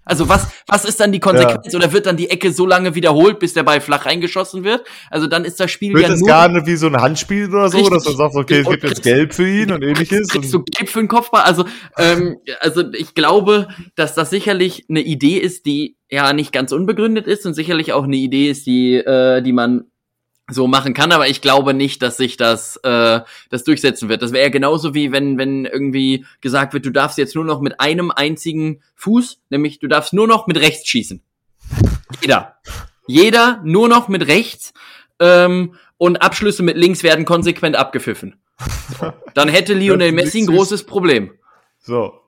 Also was, was ist dann die Konsequenz? Ja. Oder wird dann die Ecke so lange wiederholt, bis der Ball flach reingeschossen wird? Also dann ist das Spiel wird ja das nur... gar nicht wie so ein Handspiel oder so, richtig. dass du sagst, okay, es gibt jetzt Gelb für ihn und ähnliches. Kriegst du Gelb für den Kopfball? Also, ähm, also ich glaube, dass das sicherlich eine Idee ist, die ja nicht ganz unbegründet ist und sicherlich auch eine Idee ist, die, äh, die man so machen kann, aber ich glaube nicht, dass sich das äh, das durchsetzen wird. Das wäre genauso wie wenn wenn irgendwie gesagt wird, du darfst jetzt nur noch mit einem einzigen Fuß, nämlich du darfst nur noch mit rechts schießen. Jeder, jeder nur noch mit rechts ähm, und Abschlüsse mit links werden konsequent abgepfiffen. Dann hätte Lionel Messi ein großes Problem. So.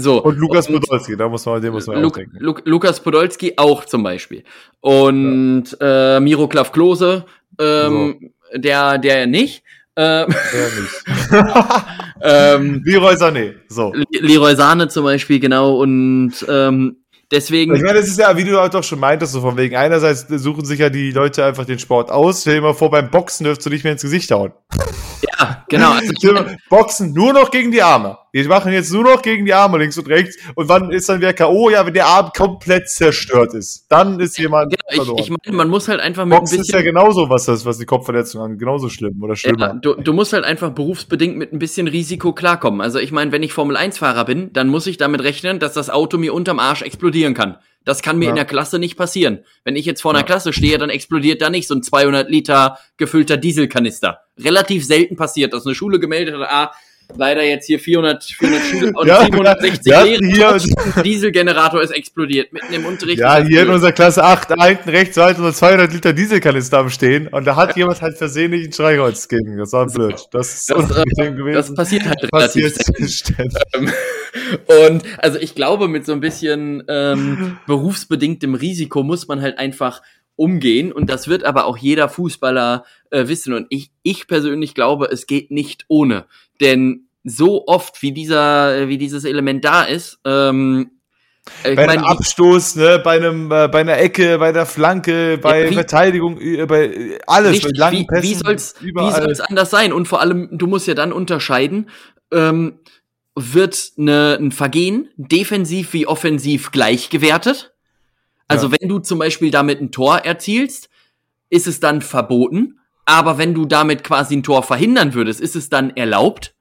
So. Und Lukas und, Podolski, da muss man, den muss man Lu auch denken. Lu Lukas Podolski auch zum Beispiel. Und ja. äh, Miroklav Klose, ähm, so. der, der nicht. Ähm, der nicht. ähm, Leroy Sané, so. Leroy Sahne zum Beispiel, genau. Und ähm, Deswegen. Ich meine, das ist ja, wie du halt doch schon meintest, so von wegen, einerseits suchen sich ja die Leute einfach den Sport aus. Stell dir mal vor, beim Boxen dürfst du nicht mehr ins Gesicht hauen. Ja, genau. Also Boxen nur noch gegen die Arme. Wir machen jetzt nur noch gegen die Arme links und rechts. Und wann ist dann wer K.O.? Ja, wenn der Arm komplett zerstört ist. Dann ist jemand. Genau, verloren. ich, ich meine, man muss halt einfach mit Boxen ein bisschen. ist ja genauso, was das, was die Kopfverletzung angeht. Genauso schlimm oder schlimmer. Ja, du, du musst halt einfach berufsbedingt mit ein bisschen Risiko klarkommen. Also ich meine, wenn ich Formel-1-Fahrer bin, dann muss ich damit rechnen, dass das Auto mir unterm Arsch explodieren kann. Das kann mir ja. in der Klasse nicht passieren. Wenn ich jetzt vor einer ja. Klasse stehe, dann explodiert da nicht so ein 200 Liter gefüllter Dieselkanister. Relativ selten passiert, dass eine Schule gemeldet hat, ah, leider jetzt hier 400, 400 Schüler und ja, 760 ja, Lehrer. Dieselgenerator ist explodiert mitten im Unterricht. Ja, hier in unserer Klasse 8, hinten rechts, weiter so 200 Liter Dieselkanister am Stehen und da hat jemand halt versehentlich ein Streichholz gegen. Das war blöd. Das ist das, äh. Das passiert halt relativ passiert ähm, und also ich glaube, mit so ein bisschen ähm, berufsbedingtem Risiko muss man halt einfach umgehen und das wird aber auch jeder Fußballer äh, wissen und ich ich persönlich glaube, es geht nicht ohne, denn so oft wie dieser wie dieses Element da ist, ähm, ich bei einem Abstoß, ne, bei einem, äh, bei einer Ecke, bei der Flanke, bei ja, wie, Verteidigung, äh, bei alles, richtig, bei langen Pässen, wie soll's, überall. Wie soll's anders sein? Und vor allem, du musst ja dann unterscheiden, ähm, wird eine, ein Vergehen defensiv wie offensiv gleich gewertet? Also ja. wenn du zum Beispiel damit ein Tor erzielst, ist es dann verboten. Aber wenn du damit quasi ein Tor verhindern würdest, ist es dann erlaubt.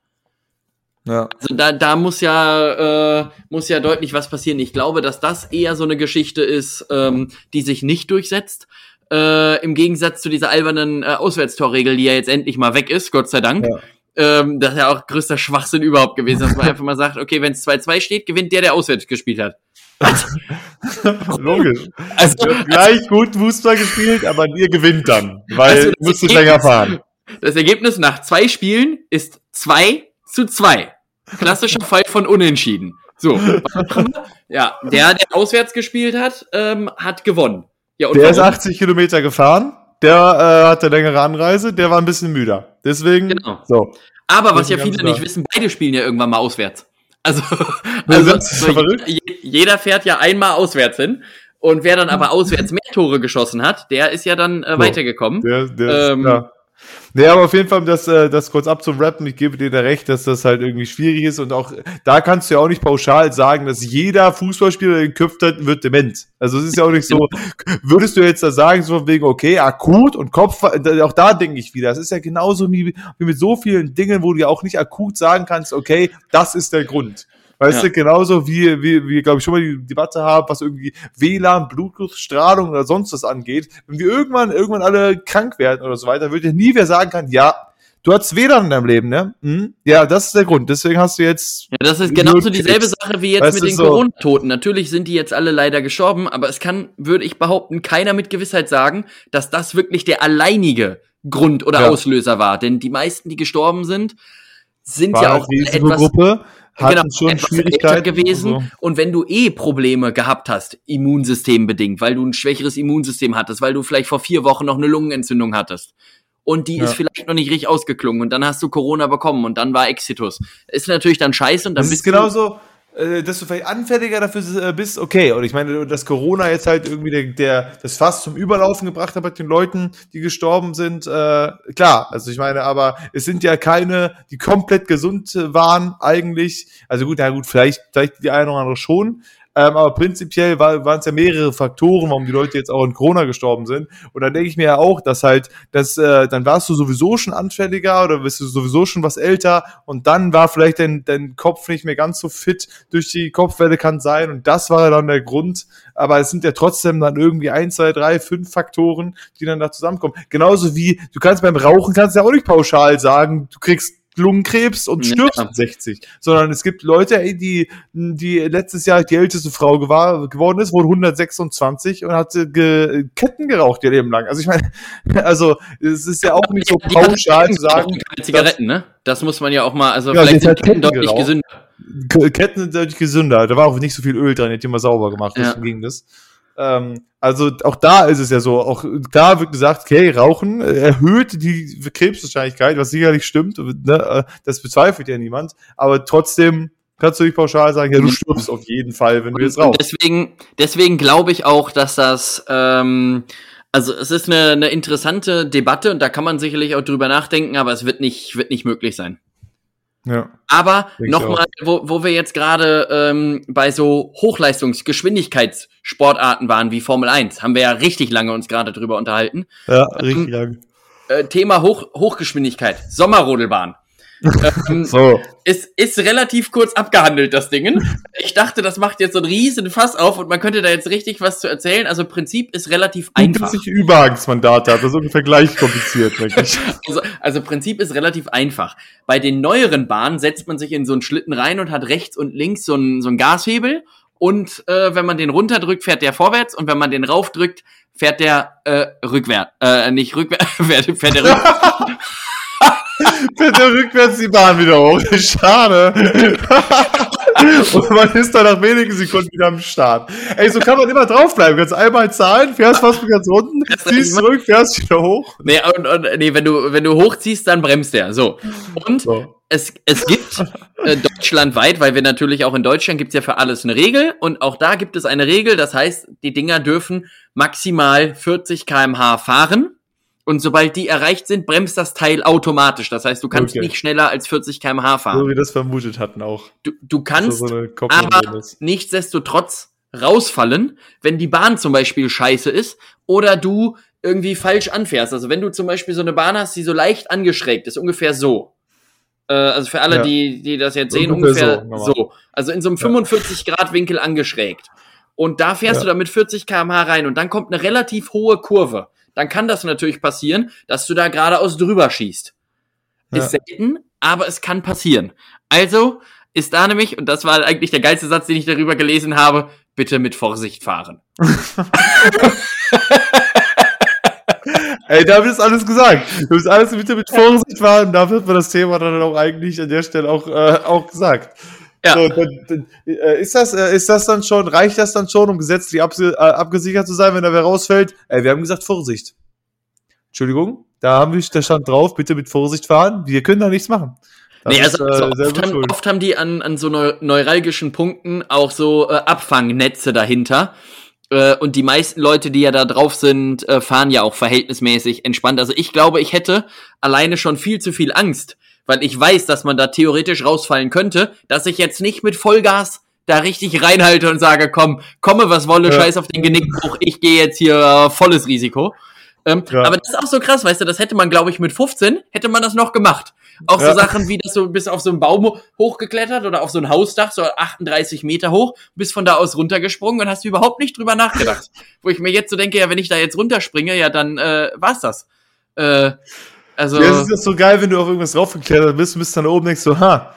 Ja. Also da, da muss ja, äh, muss ja deutlich was passieren. Ich glaube, dass das eher so eine Geschichte ist, ähm, die sich nicht durchsetzt. Äh, Im Gegensatz zu dieser albernen äh, Auswärtstorregel, die ja jetzt endlich mal weg ist, Gott sei Dank. Ja. Ähm, das ist ja auch größter Schwachsinn überhaupt gewesen, dass man einfach mal sagt, okay, wenn es 2-2 steht, gewinnt der, der auswärts gespielt hat. Logisch. Also, gleich also, gut Fußball gespielt, aber ihr gewinnt dann, weil also du musst länger fahren. Das Ergebnis nach zwei Spielen ist 2 zu 2. Klassischer Fall von Unentschieden. So, ja, der, der auswärts gespielt hat, ähm, hat gewonnen. Ja, und der warum? ist 80 Kilometer gefahren, der äh, hatte längere Anreise, der war ein bisschen müder. Deswegen, genau. so. Aber was ja viele nicht wissen, beide spielen ja irgendwann mal auswärts. Also, also jeder fährt ja einmal auswärts hin. Und wer dann aber auswärts mehr Tore geschossen hat, der ist ja dann äh, weitergekommen. Der, der ähm, ist, ja. Nee, aber auf jeden Fall, das, äh, das kurz abzurappen, ich gebe dir da recht, dass das halt irgendwie schwierig ist und auch da kannst du ja auch nicht pauschal sagen, dass jeder Fußballspieler, der geköpft hat, wird dement. Also es ist ja auch nicht so, würdest du jetzt da sagen, so wegen, okay, akut und Kopf, auch da denke ich wieder, das ist ja genauso wie, wie mit so vielen Dingen, wo du ja auch nicht akut sagen kannst, okay, das ist der Grund. Weißt ja. du, genauso wie, wie, wie glaube ich, schon mal die Debatte haben, was irgendwie WLAN, Bluetooth-Strahlung oder sonst was angeht. Wenn wir irgendwann, irgendwann alle krank werden oder so weiter, wird ja nie wer sagen kann, ja, du hast WLAN in deinem Leben, ne? Hm? Ja, das ist der Grund. Deswegen hast du jetzt. Ja, das ist genauso dieselbe Sache wie jetzt weißt mit den so? Corona-Toten. Natürlich sind die jetzt alle leider gestorben, aber es kann, würde ich behaupten, keiner mit Gewissheit sagen, dass das wirklich der alleinige Grund oder ja. Auslöser war. Denn die meisten, die gestorben sind, sind war ja auch etwas hatten genau, schon Schwierigkeiten gewesen. Und, so. und wenn du eh Probleme gehabt hast, immunsystembedingt, weil du ein schwächeres Immunsystem hattest, weil du vielleicht vor vier Wochen noch eine Lungenentzündung hattest und die ja. ist vielleicht noch nicht richtig ausgeklungen und dann hast du Corona bekommen und dann war Exitus. Ist natürlich dann scheiße und dann das bist ist genauso äh, dass du vielleicht anfälliger dafür äh, bist, okay. Und ich meine, dass Corona jetzt halt irgendwie der, der das Fass zum Überlaufen gebracht hat bei den Leuten, die gestorben sind, äh, klar. Also ich meine, aber es sind ja keine, die komplett gesund waren eigentlich. Also gut, na gut, vielleicht, vielleicht die eine oder andere schon. Ähm, aber prinzipiell war, waren es ja mehrere Faktoren, warum die Leute jetzt auch in Corona gestorben sind. Und da denke ich mir ja auch, dass halt, dass, äh, dann warst du sowieso schon anfälliger oder bist du sowieso schon was älter und dann war vielleicht dein, dein Kopf nicht mehr ganz so fit durch die Kopfwelle kann sein und das war dann der Grund. Aber es sind ja trotzdem dann irgendwie ein, zwei, drei, fünf Faktoren, die dann da zusammenkommen. Genauso wie, du kannst beim Rauchen kannst ja auch nicht pauschal sagen, du kriegst Lungenkrebs und stirbt ja. 60. Sondern es gibt Leute, ey, die, die letztes Jahr die älteste Frau geworden ist, wurde 126 und hat ge Ketten geraucht ihr Leben lang. Also ich meine, also es ist ja auch nicht so pauschal zu sagen. Zigaretten, ne? Das muss man ja auch mal, also ja, vielleicht sind Ketten deutlich geraucht. gesünder. Ketten sind natürlich gesünder. Da war auch nicht so viel Öl dran, hätte immer sauber gemacht, ja. ging das. Ähm, also auch da ist es ja so, auch da wird gesagt, okay, Rauchen erhöht die Krebswahrscheinlichkeit, was sicherlich stimmt, ne? das bezweifelt ja niemand, aber trotzdem kannst du nicht pauschal sagen, ja, du stirbst auf jeden Fall, wenn du jetzt rauchst. Deswegen, deswegen glaube ich auch, dass das, ähm, also es ist eine, eine interessante Debatte und da kann man sicherlich auch drüber nachdenken, aber es wird nicht, wird nicht möglich sein. Ja. Aber nochmal, wo, wo wir jetzt gerade ähm, bei so Hochleistungsgeschwindigkeitssportarten waren wie Formel 1, haben wir ja richtig lange uns gerade drüber unterhalten. Ja, richtig ähm, lange. Äh, Thema Hoch, Hochgeschwindigkeit, Sommerrodelbahn. Ähm, so. Ist, ist relativ kurz abgehandelt, das Ding. Ich dachte, das macht jetzt so einen riesen Fass auf und man könnte da jetzt richtig was zu erzählen. Also Prinzip ist relativ einfach. Hat, das ist ungefähr gleich kompliziert, wirklich. also, also Prinzip ist relativ einfach. Bei den neueren Bahnen setzt man sich in so einen Schlitten rein und hat rechts und links so einen, so einen Gashebel. Und äh, wenn man den runterdrückt, fährt der vorwärts und wenn man den raufdrückt, fährt der äh, rückwärts. Äh, nicht rückwärts, fährt der rückwärts. Bitte rückwärts die Bahn wieder hoch. Schade. Und man ist dann nach wenigen Sekunden wieder am Start. Ey, so kann man immer draufbleiben. Kannst einmal zahlen, fährst fast ganz unten, ziehst zurück, fährst wieder hoch. Nee, und, und, nee wenn, du, wenn du hochziehst, dann bremst der. So. Und so. Es, es gibt äh, deutschlandweit, weil wir natürlich auch in Deutschland gibt's ja für alles eine Regel. Und auch da gibt es eine Regel. Das heißt, die Dinger dürfen maximal 40 kmh fahren. Und sobald die erreicht sind, bremst das Teil automatisch. Das heißt, du kannst okay. nicht schneller als 40 km/h fahren. So wie wir das vermutet hatten auch. Du, du kannst, so aber nichtsdestotrotz rausfallen, wenn die Bahn zum Beispiel scheiße ist oder du irgendwie falsch anfährst. Also wenn du zum Beispiel so eine Bahn hast, die so leicht angeschrägt ist, ungefähr so. Äh, also für alle, ja. die, die das jetzt sehen, ungefähr, ungefähr so, so. Also in so einem 45 Grad Winkel angeschrägt. Und da fährst ja. du dann mit 40 km/h rein und dann kommt eine relativ hohe Kurve dann kann das natürlich passieren, dass du da geradeaus drüber schießt. Ja. Ist selten, aber es kann passieren. Also ist da nämlich, und das war eigentlich der geilste Satz, den ich darüber gelesen habe, bitte mit Vorsicht fahren. Ey, da ist alles gesagt. Du hast alles bitte mit Vorsicht fahren, da wird man das Thema dann auch eigentlich an der Stelle auch, äh, auch gesagt. Ja. So, dann, äh, ist, das, äh, ist das dann schon, reicht das dann schon, um gesetzlich äh, abgesichert zu sein, wenn da wer rausfällt? Ey, wir haben gesagt Vorsicht. Entschuldigung, da haben wir, da stand drauf, bitte mit Vorsicht fahren. Wir können da nichts machen. Das nee, also, ist, äh, also oft, haben, oft, haben, die an, an so neuralgischen Punkten auch so äh, Abfangnetze dahinter. Äh, und die meisten Leute, die ja da drauf sind, fahren ja auch verhältnismäßig entspannt. Also ich glaube, ich hätte alleine schon viel zu viel Angst, weil ich weiß, dass man da theoretisch rausfallen könnte, dass ich jetzt nicht mit Vollgas da richtig reinhalte und sage, komm, komme was wolle, ja. scheiß auf den Genickbruch, ich gehe jetzt hier äh, volles Risiko. Ähm, ja. Aber das ist auch so krass, weißt du, das hätte man, glaube ich, mit 15 hätte man das noch gemacht. Auch ja. so Sachen wie, dass du bist auf so einen Baum hochgeklettert oder auf so ein Hausdach, so 38 Meter hoch, bist von da aus runtergesprungen und hast überhaupt nicht drüber nachgedacht. Wo ich mir jetzt so denke, ja, wenn ich da jetzt runterspringe, ja, dann äh, war's das. Äh, also. Ja, es ist so geil, wenn du auf irgendwas raufgeklettert bist und bist dann oben denkst so, ha,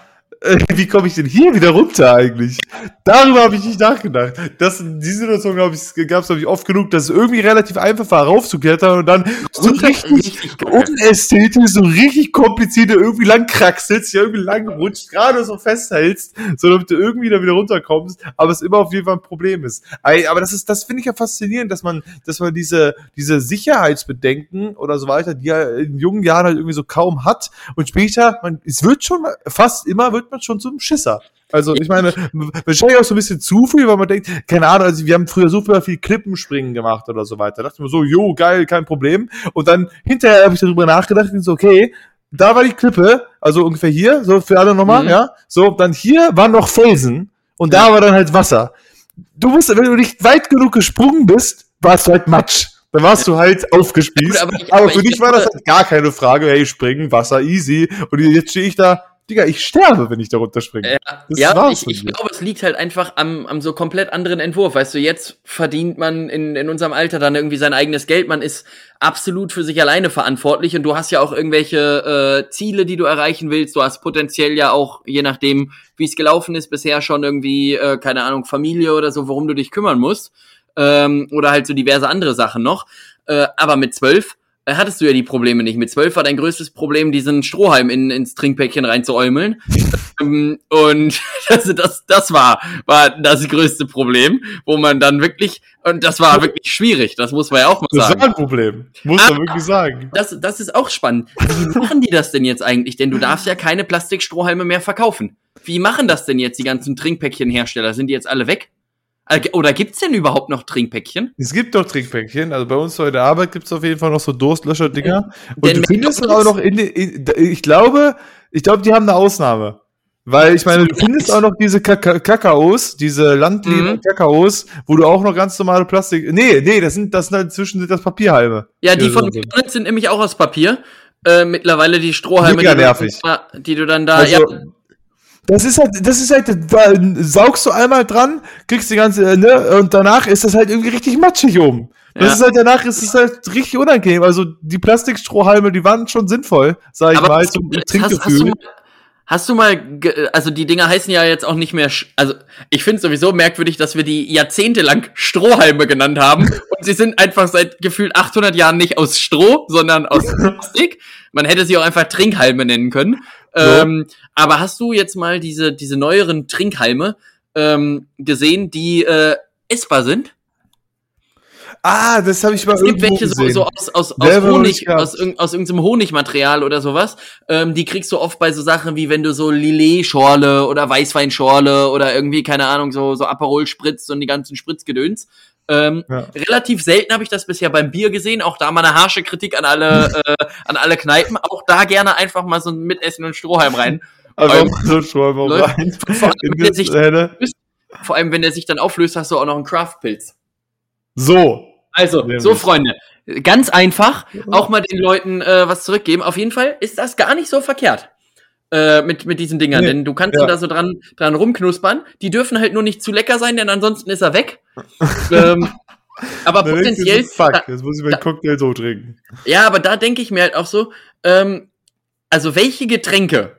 wie komme ich denn hier wieder runter eigentlich? Darüber habe ich nicht nachgedacht. Das, die Situation gab es, glaube ich, oft genug, dass es irgendwie relativ einfach war, raufzuklettern und dann so richtig, unästhetisch, so richtig kompliziert irgendwie lang kraxelst, ja, irgendwie lang rutscht, gerade so festhältst, so damit du irgendwie da wieder runterkommst, aber es immer auf jeden Fall ein Problem ist. Aber das ist, das finde ich ja faszinierend, dass man, dass man diese, diese Sicherheitsbedenken oder so weiter, die ja in jungen Jahren halt irgendwie so kaum hat und später, man, es wird schon fast immer, wird man schon zum Schisser. Also ich meine, wahrscheinlich auch so ein bisschen zu viel, weil man denkt, keine Ahnung, also wir haben früher super viel Klippenspringen gemacht oder so weiter. Da dachte ich mir so, jo, geil, kein Problem. Und dann hinterher habe ich darüber nachgedacht und so, okay, da war die Klippe, also ungefähr hier, so für alle nochmal, mhm. ja. So, dann hier waren noch Felsen und da war dann halt Wasser. Du musst, wenn du nicht weit genug gesprungen bist, warst du halt Matsch. Dann warst du halt aufgespießt. Ja, aber, aber, aber, für dich war das halt gar keine Frage, hey, springen, Wasser, easy. Und jetzt stehe ich da, Digga, ich sterbe, wenn ich da runterspringe. Ja, ja ich, ich glaube, es liegt halt einfach am, am so komplett anderen Entwurf. Weißt du, jetzt verdient man in, in unserem Alter dann irgendwie sein eigenes Geld. Man ist absolut für sich alleine verantwortlich und du hast ja auch irgendwelche äh, Ziele, die du erreichen willst. Du hast potenziell ja auch, je nachdem, wie es gelaufen ist, bisher schon irgendwie, äh, keine Ahnung, Familie oder so, worum du dich kümmern musst. Ähm, oder halt so diverse andere Sachen noch. Äh, aber mit zwölf hattest du ja die Probleme nicht. Mit zwölf war dein größtes Problem, diesen Strohhalm in, ins Trinkpäckchen reinzuäumeln. Ähm, und das, das, das war, war das größte Problem, wo man dann wirklich, und das war wirklich schwierig, das muss man ja auch mal sagen. Das war ein Problem, muss man wirklich sagen. Das, das ist auch spannend. Wie machen die das denn jetzt eigentlich? Denn du darfst ja keine Plastikstrohhalme mehr verkaufen. Wie machen das denn jetzt die ganzen Trinkpäckchenhersteller? Sind die jetzt alle weg? Oder gibt's denn überhaupt noch Trinkpäckchen? Es gibt doch Trinkpäckchen. Also bei uns der Arbeit gibt's auf jeden Fall noch so Durstlöscher-Dinger. Und Denn du findest auch noch in, in, ich glaube, ich glaube, die haben eine Ausnahme. Weil ich meine, du findest auch noch diese Kakaos, diese landleben mhm. Kakaos, wo du auch noch ganz normale Plastik. Nee, nee, das sind das sind halt inzwischen das Papierhalme. Ja, die von McDonalds sind nämlich auch aus Papier. Äh, mittlerweile die Strohhalme, die du, die du, dann da. Also, ja, das ist halt, das ist halt, da saugst du einmal dran, kriegst die ganze, ne, und danach ist das halt irgendwie richtig matschig oben. Das ja. ist halt, danach ist es halt richtig unangenehm. Also, die Plastikstrohhalme, die waren schon sinnvoll, sag ich Aber mal, zum Trinkgefühl. Hast du mal, also die Dinger heißen ja jetzt auch nicht mehr, also ich finde sowieso merkwürdig, dass wir die jahrzehntelang Strohhalme genannt haben und sie sind einfach seit gefühlt 800 Jahren nicht aus Stroh, sondern aus Plastik. Man hätte sie auch einfach Trinkhalme nennen können. Ähm, aber hast du jetzt mal diese, diese neueren Trinkhalme ähm, gesehen, die äh, essbar sind? Ah, das habe ich mal Es gibt welche so, so aus, aus, aus Honig, aus, aus irgendeinem Honigmaterial oder sowas. Ähm, die kriegst du oft bei so Sachen wie wenn du so Lillet-Schorle oder Weißweinschorle oder irgendwie, keine Ahnung, so, so Aperol spritzt und die ganzen Spritzgedöns. Ähm, ja. Relativ selten habe ich das bisher beim Bier gesehen. Auch da mal eine harsche Kritik an alle, äh, an alle Kneipen. Auch da gerne einfach mal so ein Mitessen und Strohhalm rein. Also so ein Strohhalm rein. Vor allem, wenn der sich, vor allem, wenn der sich dann auflöst, hast du auch noch einen Craftpilz. So. Also, so Freunde, ganz einfach, auch mal den Leuten äh, was zurückgeben. Auf jeden Fall ist das gar nicht so verkehrt äh, mit, mit diesen Dingern, nee, denn du kannst ja. da so dran, dran rumknuspern. Die dürfen halt nur nicht zu lecker sein, denn ansonsten ist er weg. ähm, aber Dann potenziell. Fuck, da, jetzt muss ich meinen Cocktail so trinken. Ja, aber da denke ich mir halt auch so, ähm, also welche Getränke,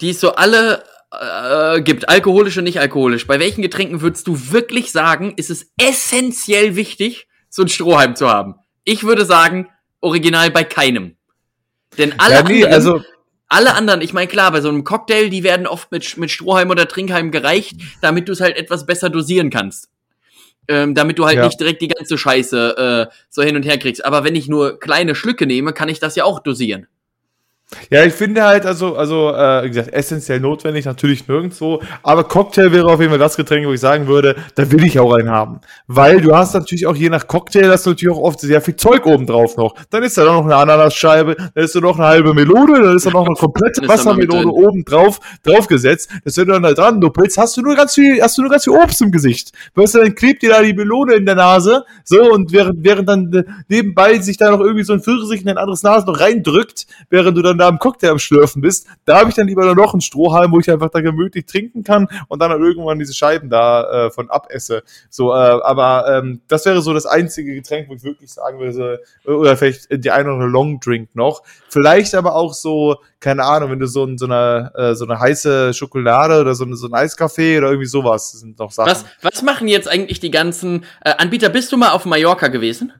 die es so alle äh, gibt, alkoholisch und nicht alkoholisch, bei welchen Getränken würdest du wirklich sagen, ist es essentiell wichtig, so ein Strohhalm zu haben? Ich würde sagen, original bei keinem. Denn alle ja, nee, anderen, also alle anderen, ich meine, klar, bei so einem Cocktail, die werden oft mit, mit Strohhalm oder Trinkhalm gereicht, damit du es halt etwas besser dosieren kannst. Ähm, damit du halt ja. nicht direkt die ganze Scheiße äh, so hin und her kriegst. Aber wenn ich nur kleine Schlücke nehme, kann ich das ja auch dosieren. Ja, ich finde halt, also, also, äh, wie gesagt, essentiell notwendig, natürlich nirgendwo. Aber Cocktail wäre auf jeden Fall das Getränk, wo ich sagen würde, da will ich auch einen haben. Weil du hast natürlich auch je nach Cocktail, hast du natürlich auch oft sehr viel Zeug oben drauf noch. Dann ist da noch eine Ananasscheibe, dann ist da noch eine halbe Melone, dann ist da noch eine komplette Wassermelone oben drauf, draufgesetzt. Das wird dann da dran duppelst, hast du nur ganz viel, hast du nur ganz viel Obst im Gesicht. Weißt du, dann klebt dir da die Melone in der Nase, so, und während, während dann äh, nebenbei sich da noch irgendwie so ein Pfirsich in ein anderes Nase noch reindrückt, während du dann da am Cocktail am Schlürfen bist, da habe ich dann lieber noch einen Strohhalm, wo ich einfach da gemütlich trinken kann und dann, irgendwann diese Scheiben da äh, von abesse. So, äh, aber ähm, das wäre so das einzige Getränk, wo ich wirklich sagen würde, oder vielleicht die eine oder andere Long Drink noch. Vielleicht aber auch so, keine Ahnung, wenn du so, so eine äh, so eine heiße Schokolade oder so, eine, so ein Eiskaffee oder irgendwie sowas sind noch Sachen. Was, was machen jetzt eigentlich die ganzen äh, Anbieter? Bist du mal auf Mallorca gewesen?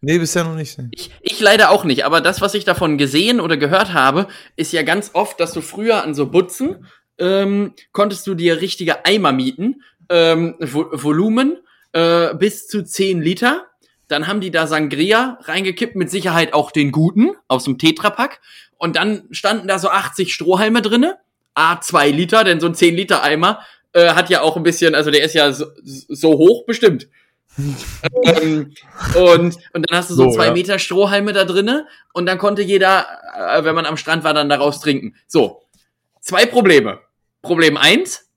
Nee, bisher noch nicht. Ich, ich leider auch nicht, aber das, was ich davon gesehen oder gehört habe, ist ja ganz oft, dass du früher an so Butzen ähm, konntest du dir richtige Eimer mieten, ähm, Vo Volumen äh, bis zu 10 Liter. Dann haben die da Sangria reingekippt, mit Sicherheit auch den guten aus dem Tetrapack. Und dann standen da so 80 Strohhalme drinne. A, 2 Liter, denn so ein 10 Liter Eimer äh, hat ja auch ein bisschen, also der ist ja so, so hoch bestimmt ähm, und, und dann hast du so, so zwei ja. Meter Strohhalme da drinne und dann konnte jeder, äh, wenn man am Strand war, dann daraus trinken. So, zwei Probleme. Problem eins,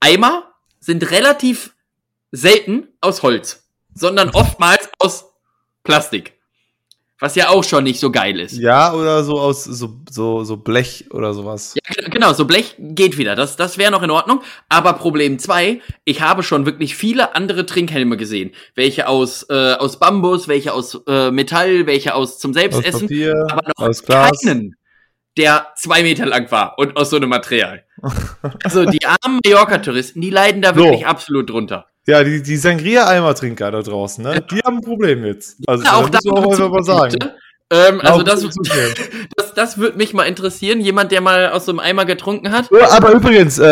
Eimer sind relativ selten aus Holz, sondern oftmals aus Plastik. Was ja auch schon nicht so geil ist. Ja, oder so aus so, so, so Blech oder sowas. Ja, genau, so Blech geht wieder. Das, das wäre noch in Ordnung. Aber Problem zwei: ich habe schon wirklich viele andere Trinkhelme gesehen. Welche aus, äh, aus Bambus, welche aus äh, Metall, welche aus zum Selbstessen. Aus Papier, aber noch aus Glas. keinen, der zwei Meter lang war und aus so einem Material. also die armen Mallorca-Touristen, die leiden da wirklich so. absolut drunter. Ja, die, die Sangria-Eimer-Trinker da draußen, ne? Die haben ein Problem jetzt. Also, ja, auch da muss man auch mal sagen. Ähm, also das, das, das würde mich mal interessieren. Jemand, der mal aus so einem Eimer getrunken hat. Aber übrigens, äh,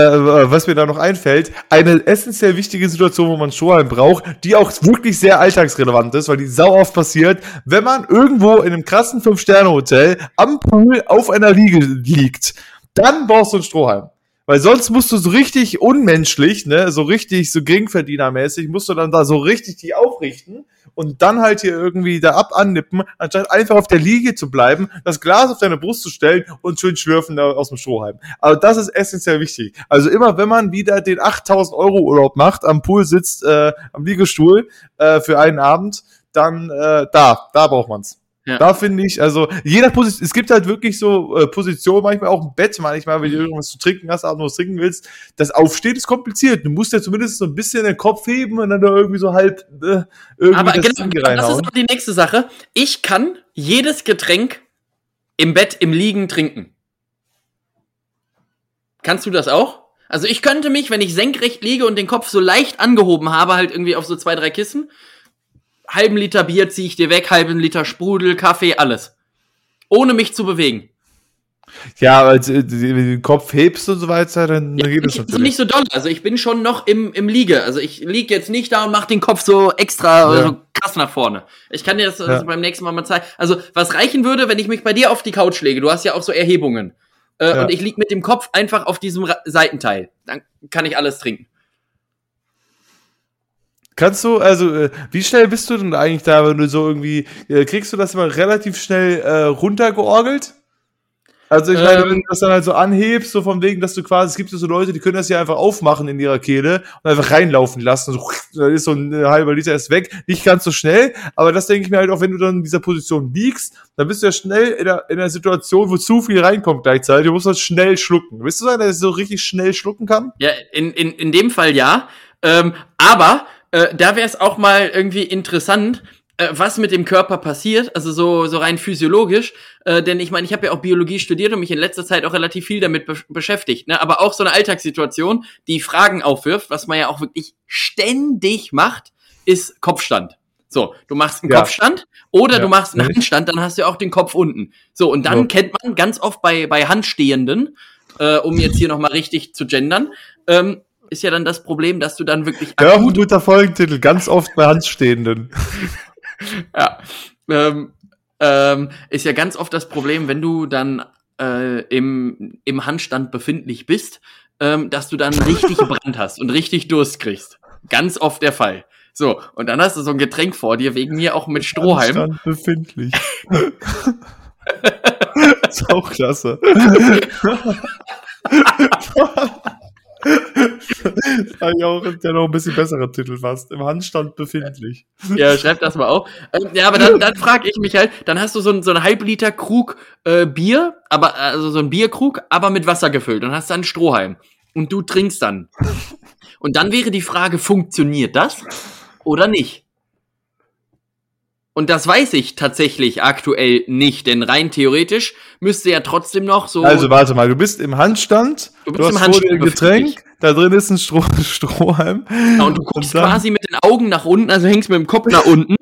was mir da noch einfällt, eine essentiell wichtige Situation, wo man Strohhalm braucht, die auch wirklich sehr alltagsrelevant ist, weil die sau oft passiert, wenn man irgendwo in einem krassen Fünf-Sterne-Hotel am Pool auf einer Liege liegt, dann brauchst du einen Strohhalm. Weil sonst musst du so richtig unmenschlich, ne, so richtig so geringverdienermäßig, musst du dann da so richtig die aufrichten und dann halt hier irgendwie da ab annippen, anstatt einfach auf der Liege zu bleiben, das Glas auf deine Brust zu stellen und schön schlürfen aus dem Strohhalm. Aber das ist essentiell wichtig. Also immer, wenn man wieder den 8000 Euro Urlaub macht, am Pool sitzt, äh, am Liegestuhl äh, für einen Abend, dann äh, da, da braucht man's. Ja. Da finde ich, also jeder Position, es gibt halt wirklich so äh, Positionen, manchmal auch im Bett, manchmal, wenn du irgendwas zu trinken hast, aber nur was trinken willst. Das Aufstehen ist kompliziert. Du musst ja zumindest so ein bisschen den Kopf heben und dann da irgendwie so halb äh, irgendwie aber das genau, genau das ist auch die nächste Sache. Ich kann jedes Getränk im Bett im Liegen trinken. Kannst du das auch? Also ich könnte mich, wenn ich senkrecht liege und den Kopf so leicht angehoben habe, halt irgendwie auf so zwei, drei Kissen, halben Liter Bier ziehe ich dir weg, halben Liter Sprudel, Kaffee, alles. Ohne mich zu bewegen. Ja, als äh, du den Kopf hebst und so weiter, dann, ja, geht es natürlich. nicht so doll. Also ich bin schon noch im, im Liege. Also ich liege jetzt nicht da und mache den Kopf so extra ja. so krass nach vorne. Ich kann dir das also beim nächsten Mal mal zeigen. Also was reichen würde, wenn ich mich bei dir auf die Couch lege. Du hast ja auch so Erhebungen. Äh, ja. Und ich lieg mit dem Kopf einfach auf diesem Seitenteil. Dann kann ich alles trinken. Kannst du, also, äh, wie schnell bist du denn eigentlich da, wenn du so irgendwie, äh, kriegst du das immer relativ schnell äh, runtergeorgelt? Also ich meine, ähm, wenn du das dann halt so anhebst, so von wegen, dass du quasi, es gibt ja so Leute, die können das ja einfach aufmachen in ihrer Kehle und einfach reinlaufen lassen. So, dann ist so ein halber Liter erst weg. Nicht ganz so schnell, aber das denke ich mir halt auch, wenn du dann in dieser Position liegst, dann bist du ja schnell in der, in der Situation, wo zu viel reinkommt gleichzeitig. Du musst das schnell schlucken. Bist du sagen, dass ich so richtig schnell schlucken kann? Ja, in, in, in dem Fall ja. Ähm, aber äh, da wäre es auch mal irgendwie interessant, äh, was mit dem Körper passiert, also so, so rein physiologisch. Äh, denn ich meine, ich habe ja auch Biologie studiert und mich in letzter Zeit auch relativ viel damit be beschäftigt. Ne? Aber auch so eine Alltagssituation, die Fragen aufwirft, was man ja auch wirklich ständig macht, ist Kopfstand. So, du machst einen ja. Kopfstand oder ja. du machst einen Handstand, dann hast du auch den Kopf unten. So, und dann ja. kennt man ganz oft bei, bei Handstehenden, äh, um jetzt hier nochmal richtig zu gendern, ähm, ist ja dann das Problem, dass du dann wirklich. Ja, ein guter Folgentitel, ganz oft bei Handstehenden. ja. Ähm, ähm, ist ja ganz oft das Problem, wenn du dann äh, im, im Handstand befindlich bist, ähm, dass du dann richtig Brand hast und richtig Durst kriegst. Ganz oft der Fall. So, und dann hast du so ein Getränk vor dir, wegen mir auch mit Strohhalm. Handstand befindlich. ist auch klasse. Das ich auch der noch ein bisschen bessere Titel fast. Im Handstand befindlich. Ja, schreib das mal auf. Ähm, ja, aber dann, dann frage ich mich halt, dann hast du so, ein, so einen Halbliter Krug äh, Bier, aber also so ein Bierkrug, aber mit Wasser gefüllt und hast dann Strohhalm. Und du trinkst dann. Und dann wäre die Frage, funktioniert das oder nicht? Und das weiß ich tatsächlich aktuell nicht, denn rein theoretisch müsste ja trotzdem noch so. Also warte mal, du bist im Handstand, du, bist du hast im Handstand ein Getränk, da drin ist ein Stroh Strohhalm. Ja, und du guckst und quasi mit den Augen nach unten, also hängst mit dem Kopf nach unten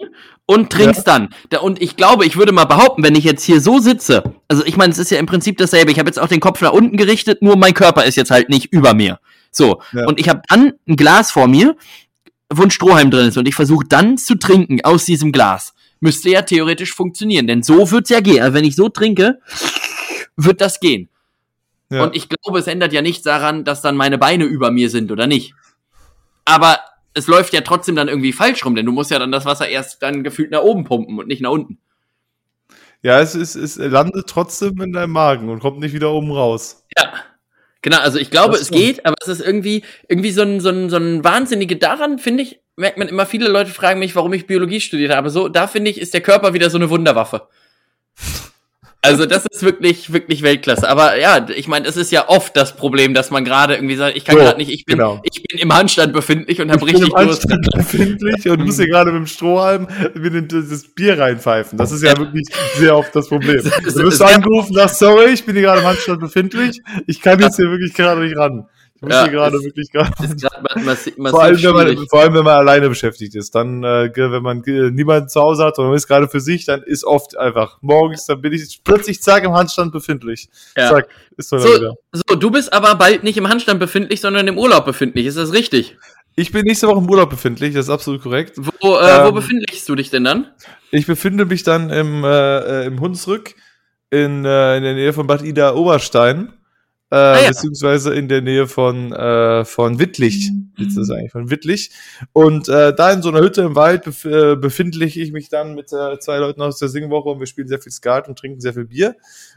und trinkst ja. dann. Und ich glaube, ich würde mal behaupten, wenn ich jetzt hier so sitze, also ich meine, es ist ja im Prinzip dasselbe. Ich habe jetzt auch den Kopf nach unten gerichtet, nur mein Körper ist jetzt halt nicht über mir. So, ja. und ich habe dann ein Glas vor mir, wo ein Strohhalm drin ist und ich versuche dann zu trinken aus diesem Glas müsste ja theoretisch funktionieren. Denn so wird's ja gehen. Also wenn ich so trinke, wird das gehen. Ja. Und ich glaube, es ändert ja nichts daran, dass dann meine Beine über mir sind oder nicht. Aber es läuft ja trotzdem dann irgendwie falsch rum, denn du musst ja dann das Wasser erst dann gefühlt nach oben pumpen und nicht nach unten. Ja, es, ist, es landet trotzdem in deinem Magen und kommt nicht wieder oben raus. Ja. Genau, also ich glaube, es geht, aber es ist irgendwie, irgendwie so ein, so ein, so ein Wahnsinnige daran, finde ich, merkt man immer, viele Leute fragen mich, warum ich Biologie studiert habe. So, da finde ich, ist der Körper wieder so eine Wunderwaffe. Also das ist wirklich, wirklich Weltklasse. Aber ja, ich meine, es ist ja oft das Problem, dass man gerade irgendwie sagt, ich kann so, gerade nicht, ich bin, genau. ich bin im Handstand befindlich und habe richtig Durst. befindlich und muss hier gerade mit dem Strohhalm mit das Bier reinpfeifen. Das ist ja wirklich sehr oft das Problem. Du wirst angerufen, sagst, sorry, ich bin hier gerade im Handstand befindlich, ich kann jetzt hier wirklich gerade nicht ran. Ich muss ja, hier gerade wirklich gerade. Vor, allem, wenn man, vor allem, wenn man alleine beschäftigt ist. Dann, äh, wenn man äh, niemanden zu Hause hat und man ist gerade für sich, dann ist oft einfach morgens, dann bin ich plötzlich zack im Handstand befindlich. Ja. Zack, ist so, so, so, du bist aber bald nicht im Handstand befindlich, sondern im Urlaub befindlich. Ist das richtig? Ich bin nächste Woche im Urlaub befindlich, das ist absolut korrekt. Wo, äh, ähm, wo befindlichst du dich denn dann? Ich befinde mich dann im, äh, äh im Hunsrück in, äh, in der Nähe von Bad Ida Oberstein. Äh, ah, ja. beziehungsweise in der Nähe von, äh, von Wittlich. Mhm. Ist das eigentlich von Wittlich. Und äh, da in so einer Hütte im Wald bef äh, befindlich ich mich dann mit äh, zwei Leuten aus der Singwoche und wir spielen sehr viel Skat und trinken sehr viel Bier.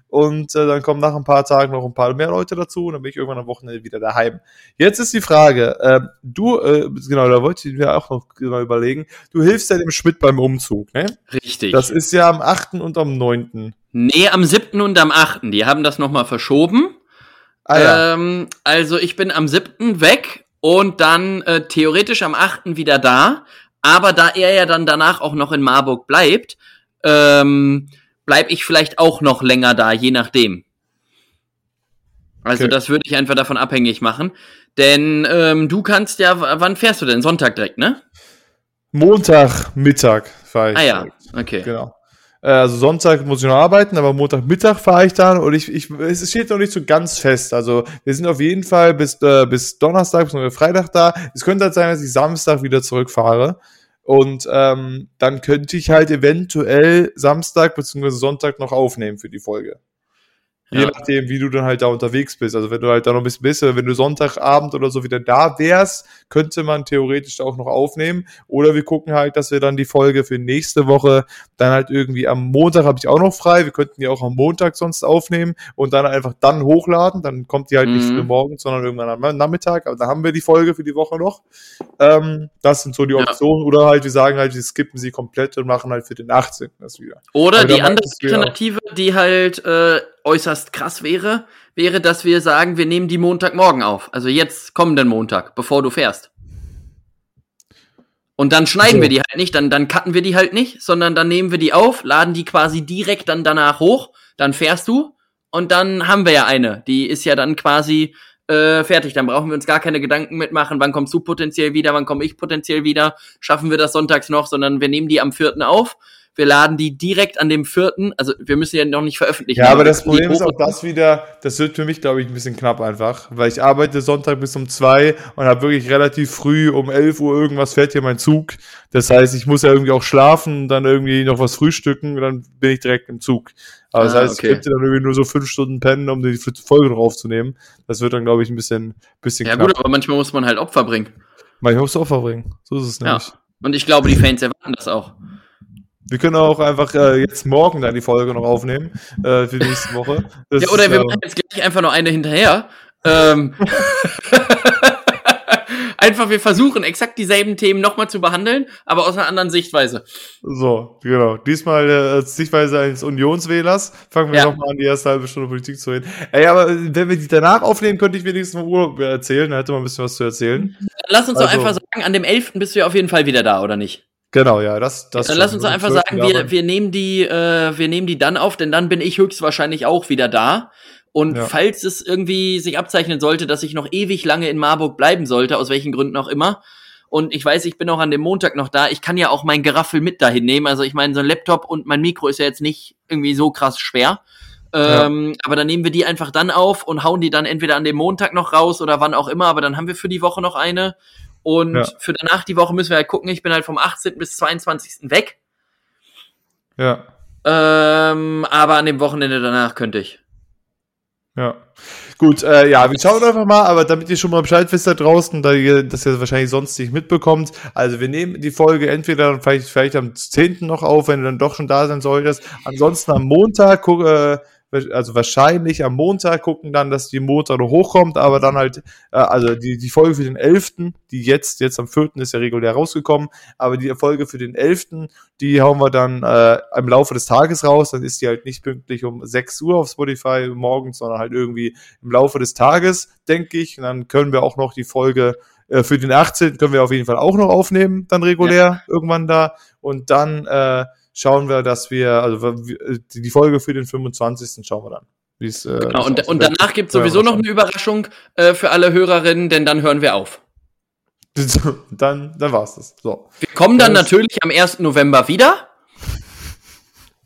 Und äh, dann kommen nach ein paar Tagen noch ein paar mehr Leute dazu und dann bin ich irgendwann am Wochenende wieder daheim. Jetzt ist die Frage, äh, du, äh, genau, da wollte ich mir auch noch mal überlegen, du hilfst ja dem Schmidt beim Umzug, ne? Richtig. Das ist ja am 8. und am 9. Nee, am 7. und am 8. Die haben das nochmal verschoben. Ah, ja. ähm, also ich bin am 7. weg und dann äh, theoretisch am 8. wieder da. Aber da er ja dann danach auch noch in Marburg bleibt, ähm, bleib ich vielleicht auch noch länger da, je nachdem. Also okay. das würde ich einfach davon abhängig machen. Denn ähm, du kannst ja, wann fährst du denn? Sonntag direkt, ne? Montag Mittag fahre ich. Ah ja, okay. Genau. Äh, also Sonntag muss ich noch arbeiten, aber Montagmittag fahre ich dann und ich, ich, es steht noch nicht so ganz fest. Also wir sind auf jeden Fall bis, äh, bis Donnerstag, bis Freitag da. Es könnte halt sein, dass ich Samstag wieder zurückfahre. Und ähm, dann könnte ich halt eventuell Samstag bzw. Sonntag noch aufnehmen für die Folge. Je nachdem, wie du dann halt da unterwegs bist. Also wenn du halt da noch ein bisschen bist, wenn du Sonntagabend oder so wieder da wärst, könnte man theoretisch auch noch aufnehmen. Oder wir gucken halt, dass wir dann die Folge für nächste Woche dann halt irgendwie am Montag habe ich auch noch frei. Wir könnten die auch am Montag sonst aufnehmen und dann einfach dann hochladen. Dann kommt die halt mhm. nicht für morgen, sondern irgendwann am Nachmittag. Aber dann haben wir die Folge für die Woche noch. Ähm, das sind so die Optionen. Ja. Oder halt, wir sagen halt, wir skippen sie komplett und machen halt für den 18. das wieder. Oder die andere Alternative, die halt äh, äußerst krass wäre, wäre, dass wir sagen, wir nehmen die Montagmorgen auf. Also jetzt kommenden Montag, bevor du fährst. Und dann schneiden so. wir die halt nicht, dann, dann cutten wir die halt nicht, sondern dann nehmen wir die auf, laden die quasi direkt dann danach hoch, dann fährst du und dann haben wir ja eine. Die ist ja dann quasi äh, fertig. Dann brauchen wir uns gar keine Gedanken mitmachen, wann kommst du potenziell wieder, wann komme ich potenziell wieder, schaffen wir das sonntags noch, sondern wir nehmen die am vierten auf wir laden die direkt an dem vierten, also wir müssen ja noch nicht veröffentlichen. Ja, aber das Problem ist auch das wieder, das wird für mich, glaube ich, ein bisschen knapp einfach, weil ich arbeite Sonntag bis um zwei und habe wirklich relativ früh um elf Uhr irgendwas fährt hier mein Zug. Das heißt, ich muss ja irgendwie auch schlafen, dann irgendwie noch was frühstücken und dann bin ich direkt im Zug. Aber das ah, heißt, okay. ich könnte dann irgendwie nur so fünf Stunden pennen, um die Folge noch aufzunehmen. Das wird dann, glaube ich, ein bisschen, bisschen Ja knapp. gut, aber manchmal muss man halt Opfer bringen. Manchmal muss du Opfer bringen. So ist es nämlich. Ja. Und ich glaube, die Fans erwarten das auch. Wir können auch einfach äh, jetzt morgen dann die Folge noch aufnehmen äh, für die nächste Woche. Das ja, oder ist, wir äh, machen jetzt gleich einfach noch eine hinterher. Ähm, einfach, wir versuchen exakt dieselben Themen nochmal zu behandeln, aber aus einer anderen Sichtweise. So, genau. Diesmal äh, Sichtweise eines Unionswählers. Fangen wir ja. nochmal an, die erste halbe Stunde Politik zu reden. Ey, aber wenn wir die danach aufnehmen, könnte ich wenigstens vom Urlaub erzählen. Dann hätte man ein bisschen was zu erzählen. Lass uns also, doch einfach sagen, an dem 11. bist du ja auf jeden Fall wieder da, oder nicht? Genau, ja, das, das. Dann lass uns einfach sagen, wir, wir nehmen die, äh, wir nehmen die dann auf, denn dann bin ich höchstwahrscheinlich auch wieder da. Und ja. falls es irgendwie sich abzeichnen sollte, dass ich noch ewig lange in Marburg bleiben sollte, aus welchen Gründen auch immer, und ich weiß, ich bin auch an dem Montag noch da, ich kann ja auch mein Geraffel mit dahin nehmen. Also ich meine, so ein Laptop und mein Mikro ist ja jetzt nicht irgendwie so krass schwer. Ähm, ja. Aber dann nehmen wir die einfach dann auf und hauen die dann entweder an dem Montag noch raus oder wann auch immer, aber dann haben wir für die Woche noch eine. Und ja. für danach die Woche müssen wir halt gucken. Ich bin halt vom 18. bis 22. weg. Ja. Ähm, aber an dem Wochenende danach könnte ich. Ja. Gut, äh, ja, wir schauen einfach mal, aber damit ihr schon mal Bescheid wisst da draußen, da ihr das ja wahrscheinlich sonst nicht mitbekommt. Also wir nehmen die Folge entweder vielleicht, vielleicht am 10. noch auf, wenn du dann doch schon da sein solltest. Ansonsten am Montag, guck, äh, also wahrscheinlich am Montag gucken dann, dass die Montag noch hochkommt, aber dann halt, äh, also die, die Folge für den 11., die jetzt, jetzt am 4. ist ja regulär rausgekommen, aber die Folge für den 11., die hauen wir dann äh, im Laufe des Tages raus, dann ist die halt nicht pünktlich um 6 Uhr auf Spotify morgens, sondern halt irgendwie im Laufe des Tages, denke ich, und dann können wir auch noch die Folge äh, für den 18. können wir auf jeden Fall auch noch aufnehmen, dann regulär ja. irgendwann da und dann äh, schauen wir, dass wir, also die Folge für den 25. schauen wir dann. Äh, genau, und, und danach gibt es sowieso noch eine Überraschung äh, für alle Hörerinnen, denn dann hören wir auf. dann, dann war's das. So. Wir kommen dann das natürlich am 1. November wieder.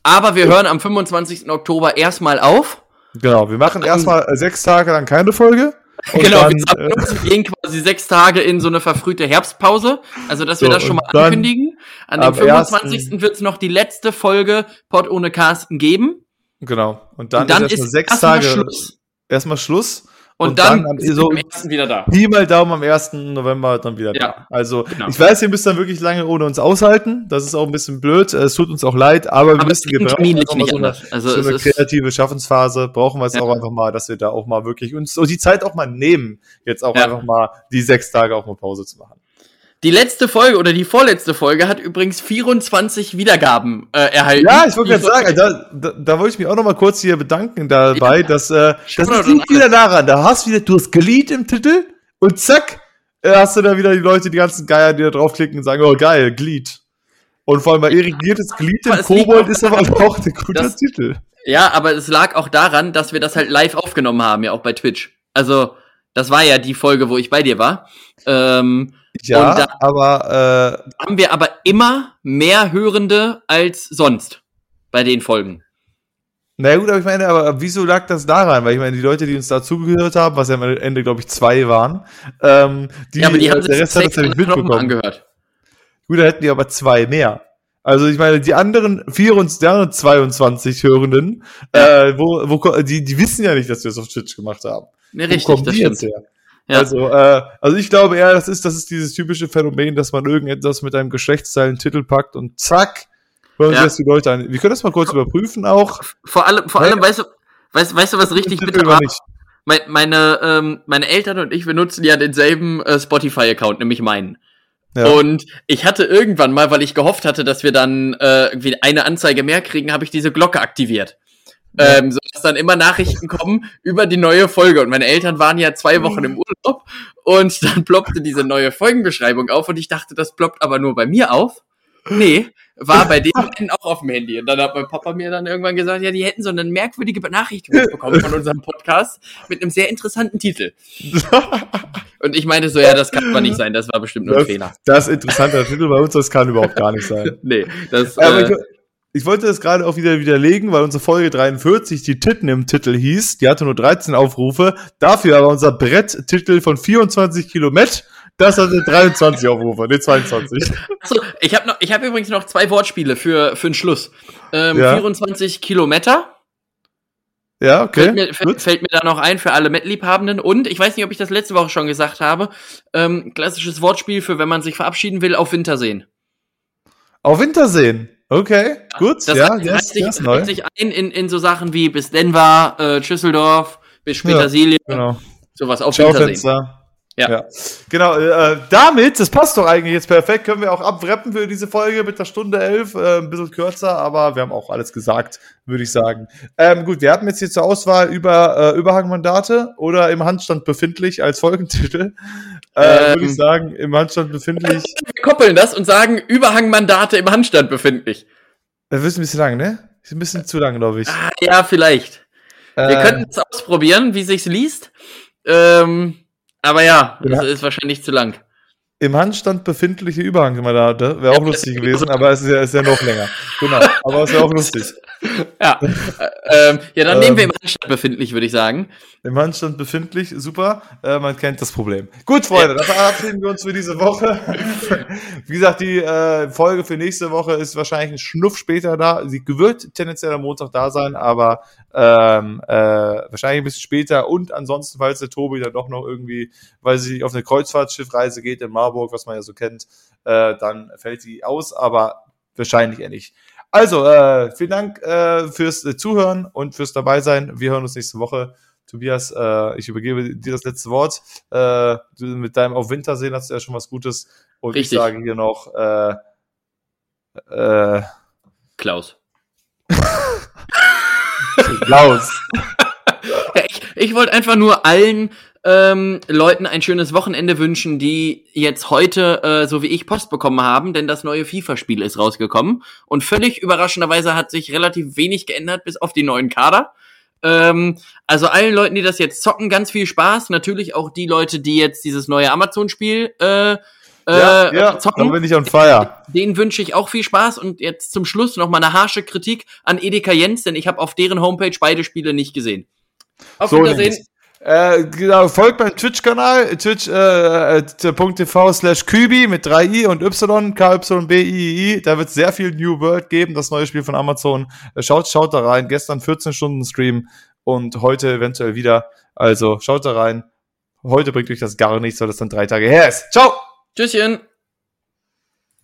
Aber wir hören am 25. Oktober erstmal auf. Genau, wir machen erstmal sechs Tage lang keine Folge. Genau, dann, wir, äh, gehen quasi sechs Tage in so eine verfrühte Herbstpause. Also, dass wir so, das schon mal ankündigen. An dem 25. wird es noch die letzte Folge Pod ohne Carsten geben. Genau. Und dann, und dann ist erstmal sechs Tage. Schluss. Erstmal Schluss. Und, und dann, dann so am 1. wieder da. Pi mal Daumen am 1. November dann wieder ja, da. Also, genau. ich weiß, ihr müsst dann wirklich lange ohne uns aushalten. Das ist auch ein bisschen blöd. Es tut uns auch leid, aber, aber wir müssen nicht so eine, also so eine kreative Schaffensphase. Brauchen wir es ja. auch einfach mal, dass wir da auch mal wirklich uns so die Zeit auch mal nehmen, jetzt auch ja. einfach mal die sechs Tage auch mal Pause zu machen. Die letzte Folge oder die vorletzte Folge hat übrigens 24 Wiedergaben äh, erhalten. Ja, ich wollte gerade sagen, da, da, da wollte ich mich auch noch mal kurz hier bedanken dabei, ja. dass äh, das liegt wieder daran, da hast wieder, du hast Glied im Titel und zack, äh, hast du da wieder die Leute, die ganzen Geier, die da draufklicken und sagen, oh geil, Glied. Und vor allem bei irrigiertes Glied im Kobold ist aber auch ein guter das, Titel. Ja, aber es lag auch daran, dass wir das halt live aufgenommen haben, ja auch bei Twitch. Also, das war ja die Folge, wo ich bei dir war. Ähm, ja, da aber äh, haben wir aber immer mehr Hörende als sonst bei den Folgen. Na gut, aber ich meine, aber wieso lag das daran? Weil ich meine, die Leute, die uns da zugehört haben, was ja am Ende, glaube ich, zwei waren, ähm, die, ja, aber die haben äh, der Rest hat das ja nicht mitbekommen. Angehört. Gut, da hätten die aber zwei mehr. Also ich meine, die anderen 24, 22 Hörenden, ja. äh, wo, wo, die, die wissen ja nicht, dass wir es auf Twitch gemacht haben. Ja, richtig, das stimmt. Her? Ja. Also, äh, also ich glaube eher, das ist, das ist dieses typische Phänomen, dass man irgendetwas mit einem Geschlechtsteil in Titel packt und zack, hören ja. sich die Leute an. Wir können das mal kurz überprüfen auch. Vor allem, vor allem, weißt du, weißt, weißt du, was richtig bitter war? Meine, meine, ähm, meine Eltern und ich, wir nutzen ja denselben äh, Spotify-Account, nämlich meinen. Ja. Und ich hatte irgendwann mal, weil ich gehofft hatte, dass wir dann äh, irgendwie eine Anzeige mehr kriegen, habe ich diese Glocke aktiviert. Ähm, so dass dann immer Nachrichten kommen über die neue Folge. Und meine Eltern waren ja zwei Wochen im Urlaub und dann ploppte diese neue Folgenbeschreibung auf und ich dachte, das ploppt aber nur bei mir auf. Nee, war bei denen auch auf dem Handy. Und dann hat mein Papa mir dann irgendwann gesagt, ja, die hätten so eine merkwürdige Benachrichtigung bekommen von unserem Podcast mit einem sehr interessanten Titel. Und ich meinte so, ja, das kann aber nicht sein, das war bestimmt nur ein das, Fehler. Das interessante Titel bei uns, das kann überhaupt gar nicht sein. nee, das. Äh, ich wollte das gerade auch wieder widerlegen, weil unsere Folge 43, die Titten im Titel hieß, die hatte nur 13 Aufrufe, dafür aber unser Bretttitel von 24 Kilometer, das hatte 23 Aufrufe, ne 22. Achso, ich habe noch, ich habe übrigens noch zwei Wortspiele für für den Schluss. Ähm, ja. 24 Kilometer. Ja, okay. Fällt mir, fällt, fällt mir da noch ein für alle Met-Liebhabenden. Und ich weiß nicht, ob ich das letzte Woche schon gesagt habe. Ähm, klassisches Wortspiel für, wenn man sich verabschieden will, auf Wintersehen. Auf Wintersehen? Okay, gut. Das ja, yes, sich, yes, neu. sich ein in, in so Sachen wie bis Denver, äh, Schüsseldorf, bis Petersilie. Ja, genau. Sowas auf Wintersehen. Ja. ja. Genau, äh, damit, das passt doch eigentlich jetzt perfekt, können wir auch abwrappen für diese Folge mit der Stunde elf, äh, ein bisschen kürzer, aber wir haben auch alles gesagt, würde ich sagen. Ähm, gut, wir hatten jetzt hier zur Auswahl über äh, Überhangmandate oder im Handstand befindlich als Folgentitel. Äh, ähm, würde ich sagen, im Handstand befindlich. Wir koppeln das und sagen Überhangmandate im Handstand befindlich. Das ist ein bisschen lang, ne? Ist ein bisschen zu lang, glaube ich. Ah, ja, vielleicht. Wir äh, könnten es ausprobieren, wie sich's liest. Ähm, aber ja, ja. das ist wahrscheinlich zu lang. Im Handstand befindliche Überhangmandate wäre auch lustig gewesen, aber es ist ja, ist ja noch länger. Genau, aber es wäre auch lustig. Ja, äh, ähm, ja, dann nehmen wir im ähm. Handstand befindlich, würde ich sagen. Im Handstand befindlich, super. Äh, man kennt das Problem. Gut, Freunde, dann verabschieden wir uns für diese Woche. Wie gesagt, die äh, Folge für nächste Woche ist wahrscheinlich ein Schnuff später da. Sie wird tendenziell am Montag da sein, aber ähm, äh, wahrscheinlich ein bisschen später. Und ansonsten, falls der Tobi dann doch noch irgendwie, weil sie auf eine Kreuzfahrtschiffreise geht in Marburg, was man ja so kennt, äh, dann fällt sie aus, aber wahrscheinlich eher nicht. Also, äh, vielen Dank äh, fürs äh, Zuhören und fürs Dabeisein. Wir hören uns nächste Woche. Tobias, äh, ich übergebe dir das letzte Wort. Äh, mit deinem Auf Wintersehen hast du ja schon was Gutes. Und Richtig. ich sage hier noch äh, äh, Klaus. Klaus. ich, ich wollte einfach nur allen ähm, Leuten ein schönes Wochenende wünschen, die jetzt heute, äh, so wie ich, Post bekommen haben, denn das neue FIFA-Spiel ist rausgekommen. Und völlig überraschenderweise hat sich relativ wenig geändert, bis auf die neuen Kader. Ähm, also allen Leuten, die das jetzt zocken, ganz viel Spaß. Natürlich auch die Leute, die jetzt dieses neue Amazon-Spiel äh, ja, äh, ja, zocken. Dann bin ich on fire. Den wünsche ich auch viel Spaß und jetzt zum Schluss noch mal eine harsche Kritik an Edeka Jens, denn ich habe auf deren Homepage beide Spiele nicht gesehen. Auf so Wiedersehen. Äh, genau, folgt meinem Twitch-Kanal, twitch.tv äh, slash Kübi mit 3i und y, k y b i i. Da wird sehr viel New World geben, das neue Spiel von Amazon. Äh, schaut, schaut da rein. Gestern 14 Stunden Stream und heute eventuell wieder. Also schaut da rein. Heute bringt euch das gar nichts, weil das dann drei Tage her ist. Ciao! Tschüsschen.